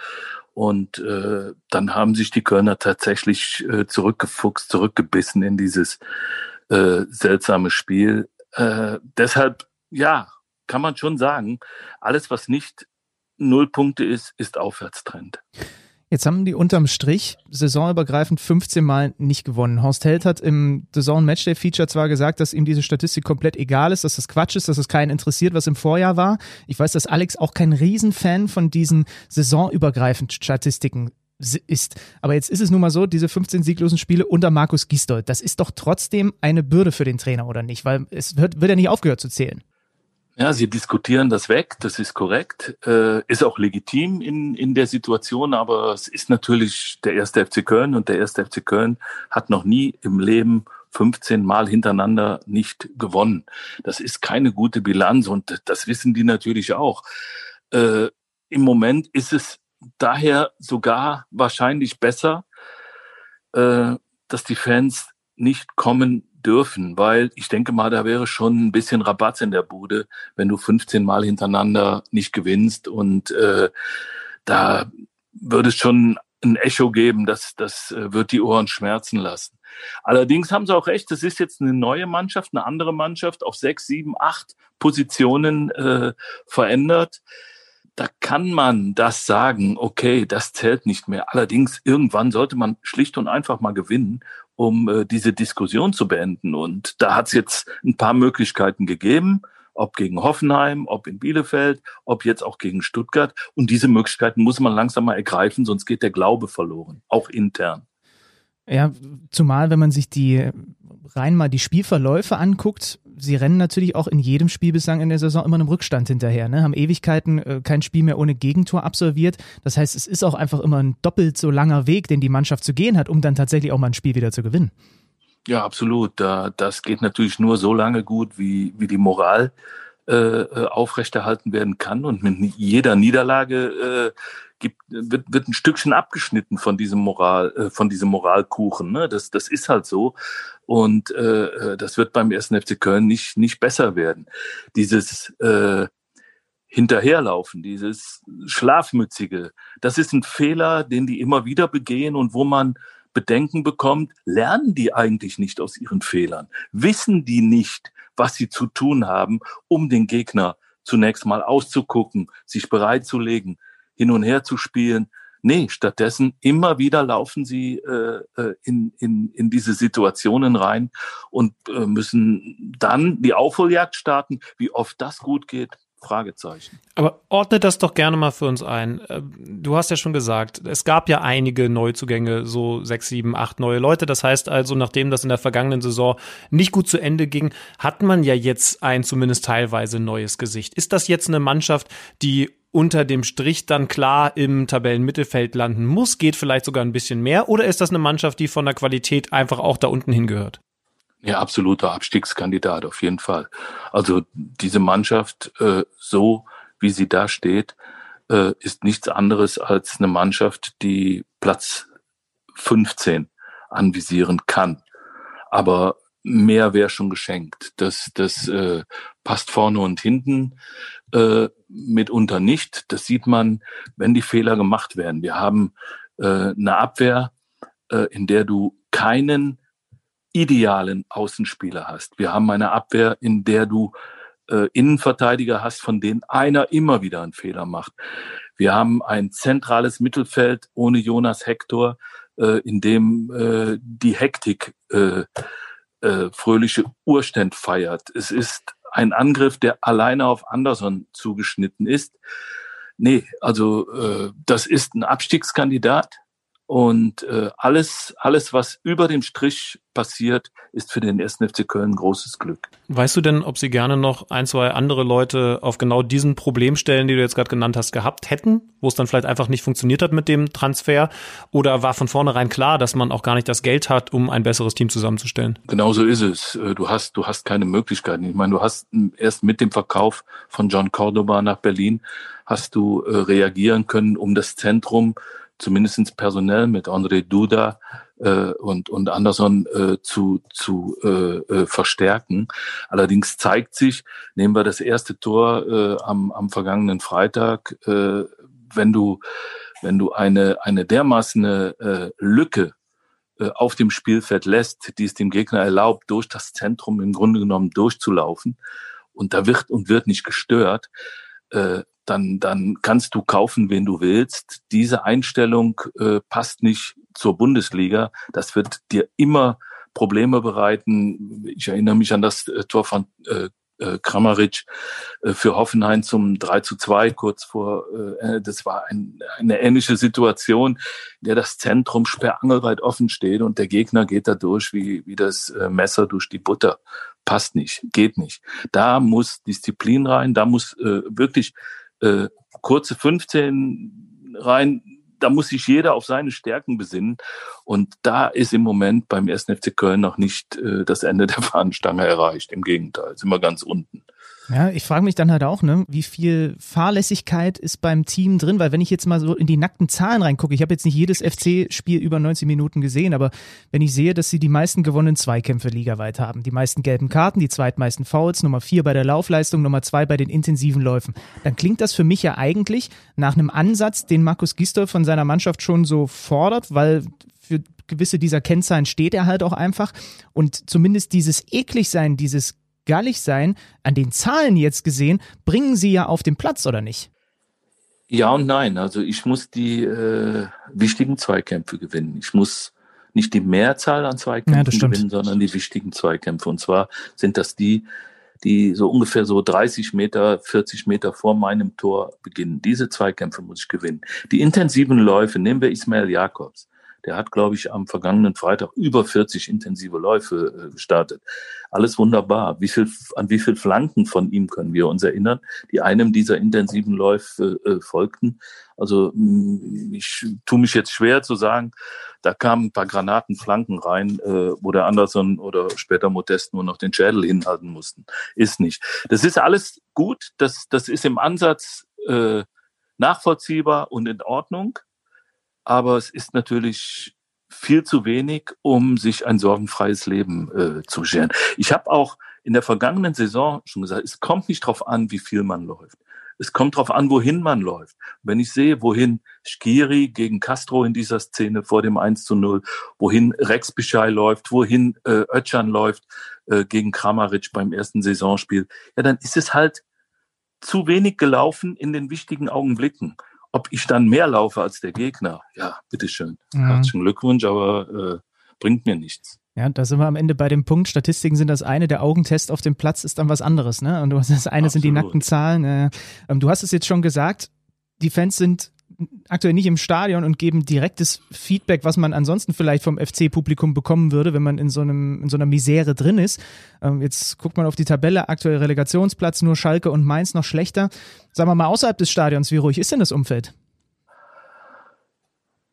Und äh, dann haben sich die Kölner tatsächlich äh, zurückgefuchst, zurückgebissen in dieses äh, seltsame Spiel. Deshalb, ja, kann man schon sagen, alles, was nicht Null Punkte ist, ist Aufwärtstrend. Jetzt haben die unterm Strich saisonübergreifend 15 Mal nicht gewonnen. Horst Held hat im Zone Matchday Feature zwar gesagt, dass ihm diese Statistik komplett egal ist, dass das Quatsch ist, dass es keinen interessiert, was im Vorjahr war. Ich weiß, dass Alex auch kein Riesenfan von diesen saisonübergreifenden Statistiken ist. Aber jetzt ist es nun mal so, diese 15 sieglosen Spiele unter Markus Gisdol, das ist doch trotzdem eine Bürde für den Trainer, oder nicht? Weil es wird, wird ja nicht aufgehört zu zählen. Ja, Sie diskutieren das weg, das ist korrekt, äh, ist auch legitim in, in der Situation, aber es ist natürlich der erste FC Köln und der erste FC Köln hat noch nie im Leben 15 Mal hintereinander nicht gewonnen. Das ist keine gute Bilanz und das wissen die natürlich auch. Äh, Im Moment ist es daher sogar wahrscheinlich besser, äh, dass die Fans nicht kommen dürfen, weil ich denke mal, da wäre schon ein bisschen Rabatz in der Bude, wenn du 15 Mal hintereinander nicht gewinnst und äh, da würde es schon ein Echo geben, das, das äh, wird die Ohren schmerzen lassen. Allerdings haben Sie auch recht, es ist jetzt eine neue Mannschaft, eine andere Mannschaft auf sechs, sieben, acht Positionen äh, verändert. Da kann man das sagen, okay, das zählt nicht mehr. Allerdings irgendwann sollte man schlicht und einfach mal gewinnen, um äh, diese Diskussion zu beenden. Und da hat es jetzt ein paar Möglichkeiten gegeben ob gegen Hoffenheim, ob in Bielefeld, ob jetzt auch gegen Stuttgart. Und diese Möglichkeiten muss man langsam mal ergreifen, sonst geht der Glaube verloren, auch intern. Ja, zumal wenn man sich die rein mal die Spielverläufe anguckt, sie rennen natürlich auch in jedem Spiel bislang in der Saison immer einem Rückstand hinterher, ne? haben Ewigkeiten äh, kein Spiel mehr ohne Gegentor absolviert. Das heißt, es ist auch einfach immer ein doppelt so langer Weg, den die Mannschaft zu gehen hat, um dann tatsächlich auch mal ein Spiel wieder zu gewinnen. Ja, absolut. Da, das geht natürlich nur so lange gut, wie, wie die Moral äh, äh aufrechterhalten werden kann. Und mit jeder Niederlage äh, gibt, wird, wird ein Stückchen abgeschnitten von diesem Moral, äh, von diesem Moralkuchen. Ne? Das, das ist halt so. Und äh, äh das wird beim ersten FC Köln nicht, nicht besser werden. Dieses äh, Hinterherlaufen, dieses Schlafmützige, das ist ein Fehler, den die immer wieder begehen und wo man Bedenken bekommt, lernen die eigentlich nicht aus ihren Fehlern? Wissen die nicht, was sie zu tun haben, um den Gegner zunächst mal auszugucken, sich bereitzulegen, hin und her zu spielen? Nee, stattdessen immer wieder laufen sie äh, äh in, in, in diese Situationen rein und äh, müssen dann die Aufholjagd starten. Wie oft das gut geht, Fragezeichen. Aber ordne das doch gerne mal für uns ein. Äh, du hast ja schon gesagt, es gab ja einige Neuzugänge, so sechs, sieben, acht neue Leute. Das heißt also, nachdem das in der vergangenen Saison nicht gut zu Ende ging, hat man ja jetzt ein zumindest teilweise neues Gesicht. Ist das jetzt eine Mannschaft, die unter dem Strich dann klar im Tabellenmittelfeld landen muss? Geht vielleicht sogar ein bisschen mehr? Oder ist das eine Mannschaft, die von der Qualität einfach auch da unten hingehört? Ja, absoluter Abstiegskandidat auf jeden Fall. Also diese Mannschaft, äh, so wie sie da steht, äh, ist nichts anderes als eine Mannschaft, die Platz 15 anvisieren kann. Aber mehr wäre schon geschenkt. Das, das äh, passt vorne und hinten äh, mitunter nicht. Das sieht man, wenn die Fehler gemacht werden. Wir haben äh, eine Abwehr, äh, in der du keinen idealen Außenspieler hast. Wir haben eine Abwehr, in der du äh, Innenverteidiger hast, von denen einer immer wieder einen Fehler macht. Wir haben ein zentrales Mittelfeld ohne Jonas Hector, äh, in dem äh, die Hektik äh, äh, fröhliche Urständ feiert. Es ist ein Angriff, der alleine auf Anderson zugeschnitten ist. Nee, also äh, das ist ein Abstiegskandidat und äh, alles, alles, was über dem Strich passiert, ist für den 1. FC Köln großes Glück. Weißt du denn, ob sie gerne noch ein, zwei andere Leute auf genau diesen Problemstellen, die du jetzt gerade genannt hast, gehabt hätten, wo es dann vielleicht einfach nicht funktioniert hat mit dem Transfer? Oder war von vornherein klar, dass man auch gar nicht das Geld hat, um ein besseres Team zusammenzustellen? Genau so ist es. Äh, du hast, du hast keine Möglichkeiten. Ich meine, du hast erst mit dem Verkauf von John Cordoba nach Berlin hast du äh, reagieren können, um das Zentrum zumindestens personell mit André Duda äh, und, und Anderson äh, zu, zu äh, äh, verstärken. Allerdings zeigt sich, nehmen wir das erste Tor äh, am, am vergangenen Freitag, äh, wenn du, wenn du eine, eine dermaßen äh, Lücke äh, auf dem Spielfeld lässt, die es dem Gegner erlaubt, durch das Zentrum im Grunde genommen durchzulaufen, und da wird und wird nicht gestört, äh, dann, dann kannst du kaufen, wen du willst. Diese Einstellung äh, passt nicht zur Bundesliga. Das wird dir immer Probleme bereiten. Ich erinnere mich an das äh, Tor von äh, äh, Kramaric äh, für Hoffenheim zum 3 zu 2 kurz vor, äh, das war ein, eine ähnliche Situation, in der das Zentrum sperrangelweit offen steht und der Gegner geht da durch wie, wie das Messer durch die Butter. Passt nicht, geht nicht. Da muss Disziplin rein, da muss äh, wirklich äh, kurze 15 rein, da muss sich jeder auf seine Stärken besinnen. Und da ist im Moment beim 1. FC Köln noch nicht äh, das Ende der Fahnenstange erreicht. Im Gegenteil, sind wir ganz unten. Ja, ich frage mich dann halt auch, ne, wie viel Fahrlässigkeit ist beim Team drin, weil wenn ich jetzt mal so in die nackten Zahlen reingucke, ich habe jetzt nicht jedes FC-Spiel über 90 Minuten gesehen, aber wenn ich sehe, dass sie die meisten gewonnenen Zweikämpfe ligaweit haben, die meisten gelben Karten, die zweitmeisten Fouls, Nummer vier bei der Laufleistung, Nummer zwei bei den intensiven Läufen, dann klingt das für mich ja eigentlich nach einem Ansatz, den Markus Gisdol von seiner Mannschaft schon so fordert, weil für gewisse dieser Kennzahlen steht er halt auch einfach. Und zumindest dieses eklig sein, gallig sein, an den Zahlen jetzt gesehen, bringen sie ja auf den Platz, oder nicht? Ja und nein. Also ich muss die äh, wichtigen Zweikämpfe gewinnen. Ich muss nicht die Mehrzahl an Zweikämpfen ja, gewinnen, sondern die wichtigen Zweikämpfe. Und zwar sind das die, die so ungefähr so 30 Meter, 40 Meter vor meinem Tor beginnen. Diese Zweikämpfe muss ich gewinnen. Die intensiven Läufe, nehmen wir Ismail Jakobs. Der hat, glaube ich, am vergangenen Freitag über 40 intensive Läufe äh, gestartet. Alles wunderbar. Wie viel, an wie viel Flanken von ihm können wir uns erinnern, die einem dieser intensiven Läufe äh, folgten? Also mm, ich tue mich jetzt schwer zu sagen, da kamen ein paar Granatenflanken rein, äh, wo der Anderson oder später Modest nur noch den Schädel hinhalten mussten. Ist nicht. Das ist alles gut. Das, das ist im Ansatz äh, nachvollziehbar und in Ordnung aber es ist natürlich viel zu wenig, um sich ein sorgenfreies Leben äh, zu scheren. Ich habe auch in der vergangenen Saison schon gesagt, es kommt nicht darauf an, wie viel man läuft. Es kommt darauf an, wohin man läuft. Wenn ich sehe, wohin Skiri gegen Castro in dieser Szene vor dem 1 zu 0, wohin Rex Bischai läuft, wohin äh, Ötchan läuft äh, gegen Kramaric beim ersten Saisonspiel, ja, dann ist es halt zu wenig gelaufen in den wichtigen Augenblicken. Ob ich dann mehr laufe als der Gegner, ja, bitteschön. Mhm. Herzlichen Glückwunsch, aber äh, bringt mir nichts. Ja, da sind wir am Ende bei dem Punkt. Statistiken sind das eine, der Augentest auf dem Platz ist dann was anderes, ne? Und du hast das eine Absolut. sind die nackten Zahlen. Äh, du hast es jetzt schon gesagt, die Fans sind aktuell nicht im Stadion und geben direktes Feedback, was man ansonsten vielleicht vom FC-Publikum bekommen würde, wenn man in so, einem, in so einer Misere drin ist. Ähm, jetzt guckt man auf die Tabelle, aktuell Relegationsplatz, nur Schalke und Mainz noch schlechter. Sagen wir mal außerhalb des Stadions, wie ruhig ist denn das Umfeld?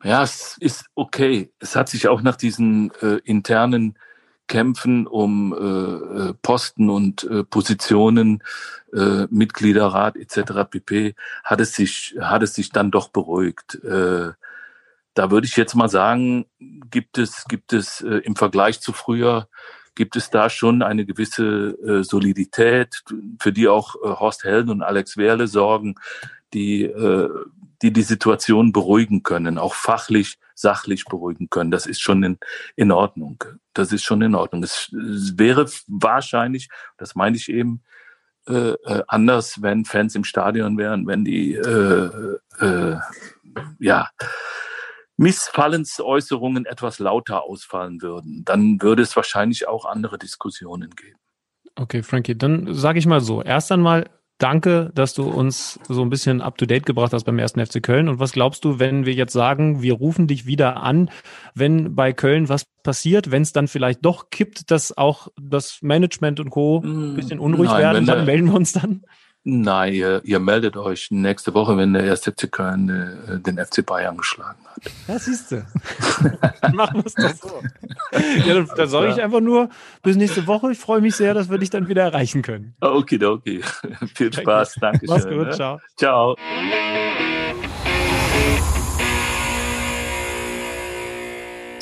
Ja, es ist okay. Es hat sich auch nach diesen äh, internen Kämpfen um äh, äh, Posten und äh, Positionen, äh, Mitgliederrat etc. pp. hat es sich hat es sich dann doch beruhigt. Äh, da würde ich jetzt mal sagen, gibt es gibt es äh, im Vergleich zu früher gibt es da schon eine gewisse äh, Solidität, für die auch äh, Horst Helden und Alex Werle sorgen, die äh, die die Situation beruhigen können, auch fachlich, sachlich beruhigen können. Das ist schon in, in Ordnung. Das ist schon in Ordnung. Es, es wäre wahrscheinlich, das meine ich eben, äh, äh, anders, wenn Fans im Stadion wären, wenn die äh, äh, ja Missfallensäußerungen etwas lauter ausfallen würden, dann würde es wahrscheinlich auch andere Diskussionen geben. Okay, Frankie, dann sage ich mal so. Erst einmal Danke, dass du uns so ein bisschen up to date gebracht hast beim ersten FC Köln. Und was glaubst du, wenn wir jetzt sagen, wir rufen dich wieder an, wenn bei Köln was passiert, wenn es dann vielleicht doch kippt, dass auch das Management und Co. ein hm, bisschen unruhig Nein, werden, dann melden wir uns dann? Nein, ihr, ihr meldet euch nächste Woche, wenn der erste FC Köln äh, den FC Bayern geschlagen hat. Ja, siehst du. <laughs> Machen wir es doch so. <laughs> Ja, dann, dann sage ich einfach nur, bis nächste Woche. Ich freue mich sehr, dass wir dich dann wieder erreichen können. Okay, okay. <laughs> Viel Spaß. Danke schön. Mach's gut. Ne? Ciao. Ciao.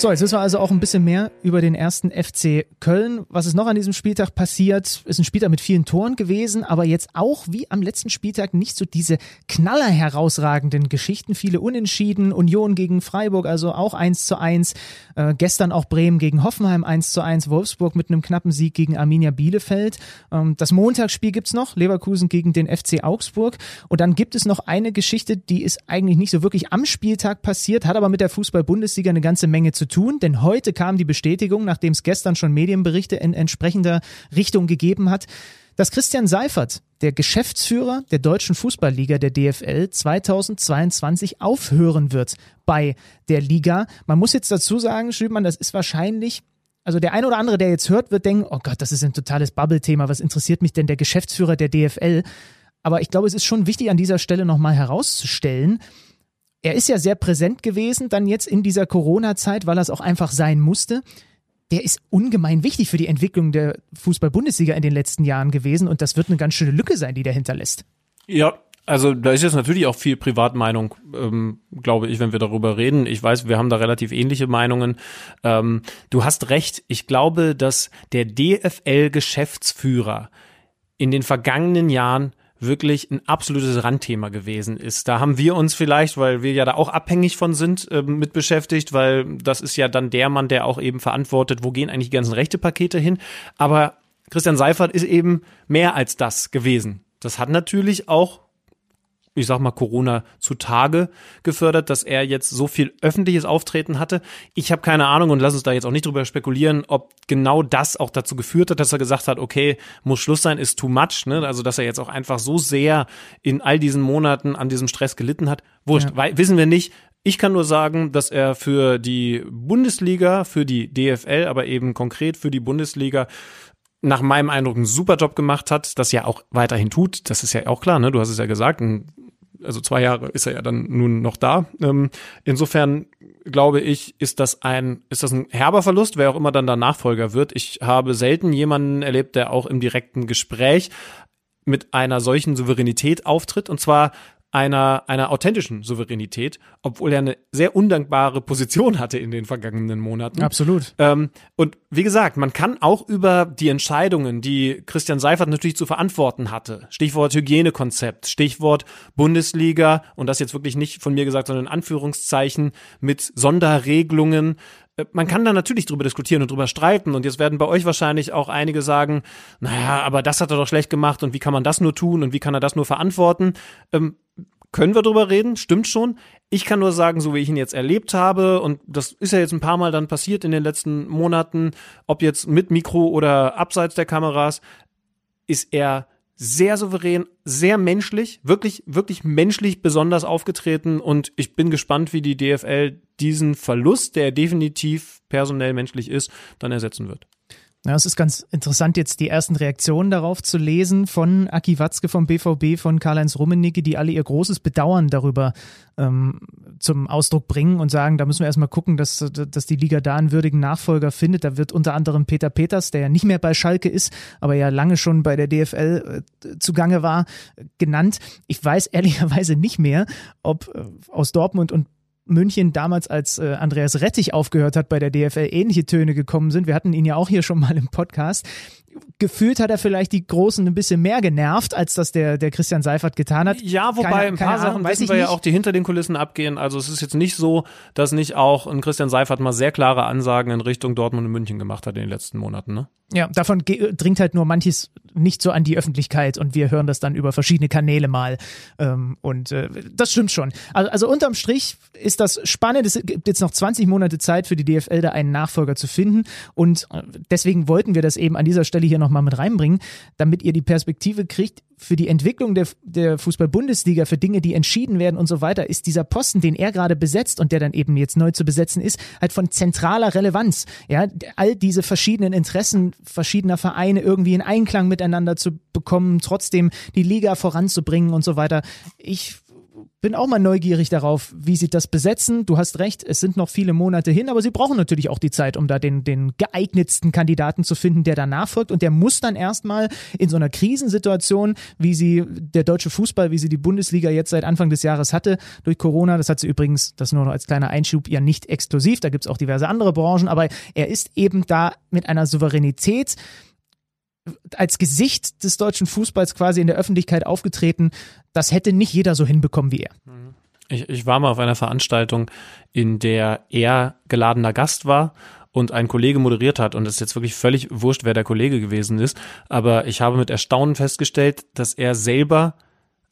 So, jetzt wissen wir also auch ein bisschen mehr über den ersten FC Köln. Was ist noch an diesem Spieltag passiert? Ist ein Spieltag mit vielen Toren gewesen, aber jetzt auch wie am letzten Spieltag nicht so diese knaller herausragenden Geschichten. Viele Unentschieden, Union gegen Freiburg, also auch 1 zu 1. Äh, gestern auch Bremen gegen Hoffenheim 1 zu 1. Wolfsburg mit einem knappen Sieg gegen Arminia Bielefeld. Ähm, das Montagsspiel gibt's noch, Leverkusen gegen den FC Augsburg. Und dann gibt es noch eine Geschichte, die ist eigentlich nicht so wirklich am Spieltag passiert, hat aber mit der Fußball-Bundesliga eine ganze Menge zu tun, denn heute kam die Bestätigung, nachdem es gestern schon Medienberichte in entsprechender Richtung gegeben hat, dass Christian Seifert, der Geschäftsführer der Deutschen Fußballliga der DFL 2022 aufhören wird bei der Liga. Man muss jetzt dazu sagen, Schübmann, das ist wahrscheinlich also der eine oder andere, der jetzt hört, wird denken, oh Gott, das ist ein totales Bubble-Thema. Was interessiert mich denn der Geschäftsführer der DFL? Aber ich glaube, es ist schon wichtig, an dieser Stelle nochmal herauszustellen, er ist ja sehr präsent gewesen, dann jetzt in dieser Corona-Zeit, weil er es auch einfach sein musste. Der ist ungemein wichtig für die Entwicklung der Fußball-Bundesliga in den letzten Jahren gewesen und das wird eine ganz schöne Lücke sein, die der hinterlässt. Ja, also da ist jetzt natürlich auch viel Privatmeinung, ähm, glaube ich, wenn wir darüber reden. Ich weiß, wir haben da relativ ähnliche Meinungen. Ähm, du hast recht. Ich glaube, dass der DFL-Geschäftsführer in den vergangenen Jahren wirklich ein absolutes Randthema gewesen ist. Da haben wir uns vielleicht, weil wir ja da auch abhängig von sind, äh, mit beschäftigt, weil das ist ja dann der Mann, der auch eben verantwortet, wo gehen eigentlich die ganzen Rechtepakete hin. Aber Christian Seifert ist eben mehr als das gewesen. Das hat natürlich auch ich sag mal, Corona zutage gefördert, dass er jetzt so viel öffentliches Auftreten hatte. Ich habe keine Ahnung und lass uns da jetzt auch nicht drüber spekulieren, ob genau das auch dazu geführt hat, dass er gesagt hat, okay, muss Schluss sein, ist too much. Ne? Also, dass er jetzt auch einfach so sehr in all diesen Monaten an diesem Stress gelitten hat. Wurscht, ja. wissen wir nicht. Ich kann nur sagen, dass er für die Bundesliga, für die DFL, aber eben konkret für die Bundesliga nach meinem Eindruck einen super Job gemacht hat, das ja auch weiterhin tut. Das ist ja auch klar, ne? Du hast es ja gesagt, also zwei Jahre ist er ja dann nun noch da. Ähm, insofern glaube ich, ist das ein, ist das ein herber Verlust, wer auch immer dann der Nachfolger wird. Ich habe selten jemanden erlebt, der auch im direkten Gespräch mit einer solchen Souveränität auftritt. Und zwar einer, einer authentischen Souveränität, obwohl er eine sehr undankbare Position hatte in den vergangenen Monaten. Absolut. Ähm, und wie gesagt, man kann auch über die Entscheidungen, die Christian Seifert natürlich zu verantworten hatte, Stichwort Hygienekonzept, Stichwort Bundesliga, und das jetzt wirklich nicht von mir gesagt, sondern in Anführungszeichen mit Sonderregelungen, äh, man kann da natürlich drüber diskutieren und drüber streiten und jetzt werden bei euch wahrscheinlich auch einige sagen, naja, aber das hat er doch schlecht gemacht und wie kann man das nur tun und wie kann er das nur verantworten? Ähm, können wir drüber reden, stimmt schon. Ich kann nur sagen, so wie ich ihn jetzt erlebt habe, und das ist ja jetzt ein paar Mal dann passiert in den letzten Monaten, ob jetzt mit Mikro oder abseits der Kameras, ist er sehr souverän, sehr menschlich, wirklich, wirklich menschlich besonders aufgetreten und ich bin gespannt, wie die DFL diesen Verlust, der definitiv personell menschlich ist, dann ersetzen wird. Ja, es ist ganz interessant, jetzt die ersten Reaktionen darauf zu lesen von Aki Watzke vom BVB, von Karl-Heinz Rummenigge, die alle ihr großes Bedauern darüber ähm, zum Ausdruck bringen und sagen, da müssen wir erstmal gucken, dass, dass die Liga da einen würdigen Nachfolger findet. Da wird unter anderem Peter Peters, der ja nicht mehr bei Schalke ist, aber ja lange schon bei der DFL äh, zugange war, genannt. Ich weiß ehrlicherweise nicht mehr, ob äh, aus Dortmund und München damals, als äh, Andreas Rettich aufgehört hat bei der DFL, ähnliche Töne gekommen sind. Wir hatten ihn ja auch hier schon mal im Podcast gefühlt hat er vielleicht die Großen ein bisschen mehr genervt, als das der, der Christian Seifert getan hat. Ja, wobei keine, ein paar Sachen wissen wir ja auch, die hinter den Kulissen abgehen. Also es ist jetzt nicht so, dass nicht auch ein Christian Seifert mal sehr klare Ansagen in Richtung Dortmund und München gemacht hat in den letzten Monaten, ne? Ja, davon dringt halt nur manches nicht so an die Öffentlichkeit und wir hören das dann über verschiedene Kanäle mal. Ähm, und äh, das stimmt schon. Also, also unterm Strich ist das spannend. Es gibt jetzt noch 20 Monate Zeit für die DFL, da einen Nachfolger zu finden. Und äh, deswegen wollten wir das eben an dieser Stelle hier nochmal mit reinbringen, damit ihr die Perspektive kriegt, für die Entwicklung der, der Fußball-Bundesliga, für Dinge, die entschieden werden und so weiter, ist dieser Posten, den er gerade besetzt und der dann eben jetzt neu zu besetzen ist, halt von zentraler Relevanz. Ja, all diese verschiedenen Interessen verschiedener Vereine irgendwie in Einklang miteinander zu bekommen, trotzdem die Liga voranzubringen und so weiter. Ich bin auch mal neugierig darauf, wie sie das besetzen. Du hast recht, es sind noch viele Monate hin, aber sie brauchen natürlich auch die Zeit, um da den, den geeignetsten Kandidaten zu finden, der danach folgt. Und der muss dann erstmal in so einer Krisensituation, wie sie der deutsche Fußball, wie sie die Bundesliga jetzt seit Anfang des Jahres hatte, durch Corona, das hat sie übrigens, das nur noch als kleiner Einschub, ja nicht exklusiv, da gibt's auch diverse andere Branchen, aber er ist eben da mit einer Souveränität, als Gesicht des deutschen Fußballs quasi in der Öffentlichkeit aufgetreten. Das hätte nicht jeder so hinbekommen wie er. Ich, ich war mal auf einer Veranstaltung, in der er geladener Gast war und ein Kollege moderiert hat. Und es ist jetzt wirklich völlig wurscht, wer der Kollege gewesen ist. Aber ich habe mit Erstaunen festgestellt, dass er selber,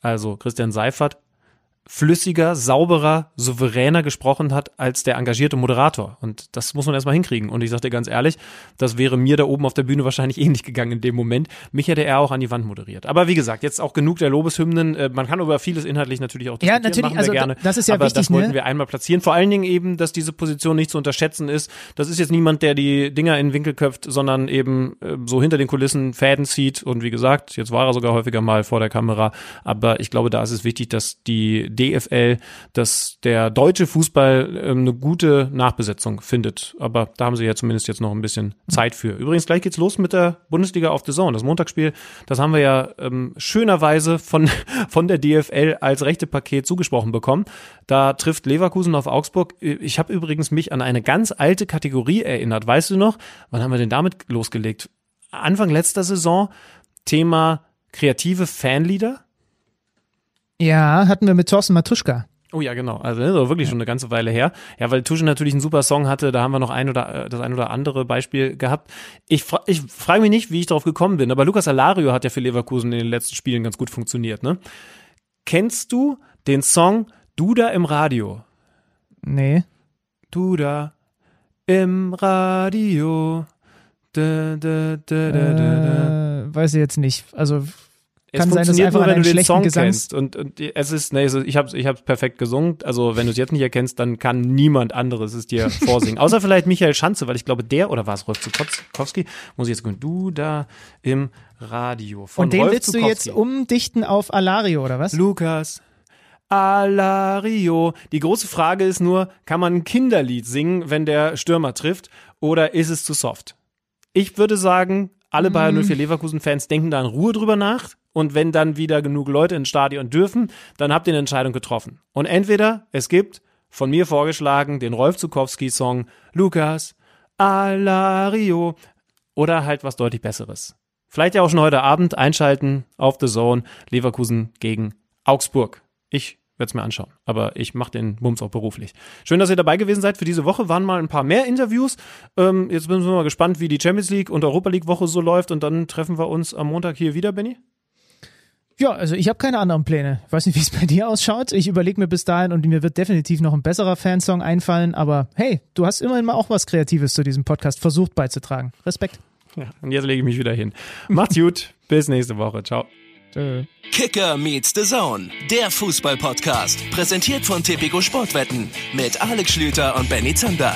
also Christian Seifert, flüssiger, sauberer, souveräner gesprochen hat als der engagierte Moderator. Und das muss man erstmal hinkriegen. Und ich sag dir ganz ehrlich, das wäre mir da oben auf der Bühne wahrscheinlich <laughs> ähnlich gegangen in dem Moment. Mich hätte er auch an die Wand moderiert. Aber wie gesagt, jetzt auch genug der Lobeshymnen. Äh, man kann über vieles inhaltlich natürlich auch diskutieren. Ja, natürlich, also gerne. das ist ja aber wichtig. Das wollten ne? wir einmal platzieren. Vor allen Dingen eben, dass diese Position nicht zu unterschätzen ist. Das ist jetzt niemand, der die Dinger in den Winkel köpft, sondern eben äh, so hinter den Kulissen Fäden zieht. Und wie gesagt, jetzt war er sogar häufiger mal vor der Kamera. Aber ich glaube, da ist es wichtig, dass die DFL, dass der deutsche Fußball ähm, eine gute Nachbesetzung findet. Aber da haben sie ja zumindest jetzt noch ein bisschen Zeit für. Übrigens, gleich geht's los mit der Bundesliga auf the Zone. Das Montagsspiel, das haben wir ja ähm, schönerweise von, <laughs> von der DFL als rechte Paket zugesprochen bekommen. Da trifft Leverkusen auf Augsburg. Ich habe übrigens mich an eine ganz alte Kategorie erinnert. Weißt du noch? Wann haben wir denn damit losgelegt? Anfang letzter Saison Thema kreative Fanlieder. Ja, hatten wir mit Thorsten Matuschka. Oh ja, genau. Also das ist wirklich schon eine ganze Weile her. Ja, weil Tusche natürlich einen super Song hatte, da haben wir noch ein oder äh, das ein oder andere Beispiel gehabt. Ich, fra ich frage mich nicht, wie ich darauf gekommen bin, aber Lukas Alario hat ja für Leverkusen in den letzten Spielen ganz gut funktioniert, ne? Kennst du den Song Duda im Radio? Nee. Duda im Radio. Da, da, da, da, da, Äh, weiß ich jetzt nicht. Also Es kann sein, dass funktioniert einfach nur, wenn du den Song Gesangs kennst. Und, und es ist, nee, ich habe ich hab's perfekt gesungen. Also wenn du es jetzt nicht erkennst, dann kann niemand anderes es dir <laughs> vorsingen. Außer vielleicht Michael Schanze, weil ich glaube, der, oder war es Rolf Zukowski, muss ich jetzt gucken, du da im Radio. Von Und den Rolf willst du jetzt Zukowski. umdichten auf Alario, oder was? Lukas. Alario. Die große Frage ist nur, kann man ein Kinderlied singen, wenn der Stürmer trifft, oder ist es zu soft? Ich würde sagen, alle Bayern 04 Leverkusen-Fans denken da in Ruhe drüber nach. Und wenn dann wieder genug Leute ins Stadion dürfen, dann habt ihr eine Entscheidung getroffen. Und entweder es gibt, von mir vorgeschlagen, den Rolf Zukowski-Song Lukas Alario oder halt was deutlich Besseres. Vielleicht ja auch schon heute Abend einschalten auf The Zone Leverkusen gegen Augsburg. Ich werde es mir anschauen, aber ich mache den Bums auch beruflich. Schön, dass ihr dabei gewesen seid für diese Woche. Waren mal ein paar mehr Interviews. Ähm, jetzt sind wir mal gespannt, wie die Champions League und Europa League Woche so läuft und dann treffen wir uns am Montag hier wieder, Benny. Ja, also ich habe keine anderen Pläne. Ich weiß nicht, wie es bei dir ausschaut. Ich überlege mir bis dahin und mir wird definitiv noch ein besserer Fansong einfallen. Aber hey, du hast immerhin mal auch was Kreatives zu diesem Podcast versucht beizutragen. Respekt. Ja, und jetzt lege ich mich wieder hin. Macht's gut, bis nächste Woche. Ciao. Tschö. Kicker meets the Zone, der Fußball-Podcast. Präsentiert von Tipico Sportwetten mit Alex Schlüter und Benny Zander.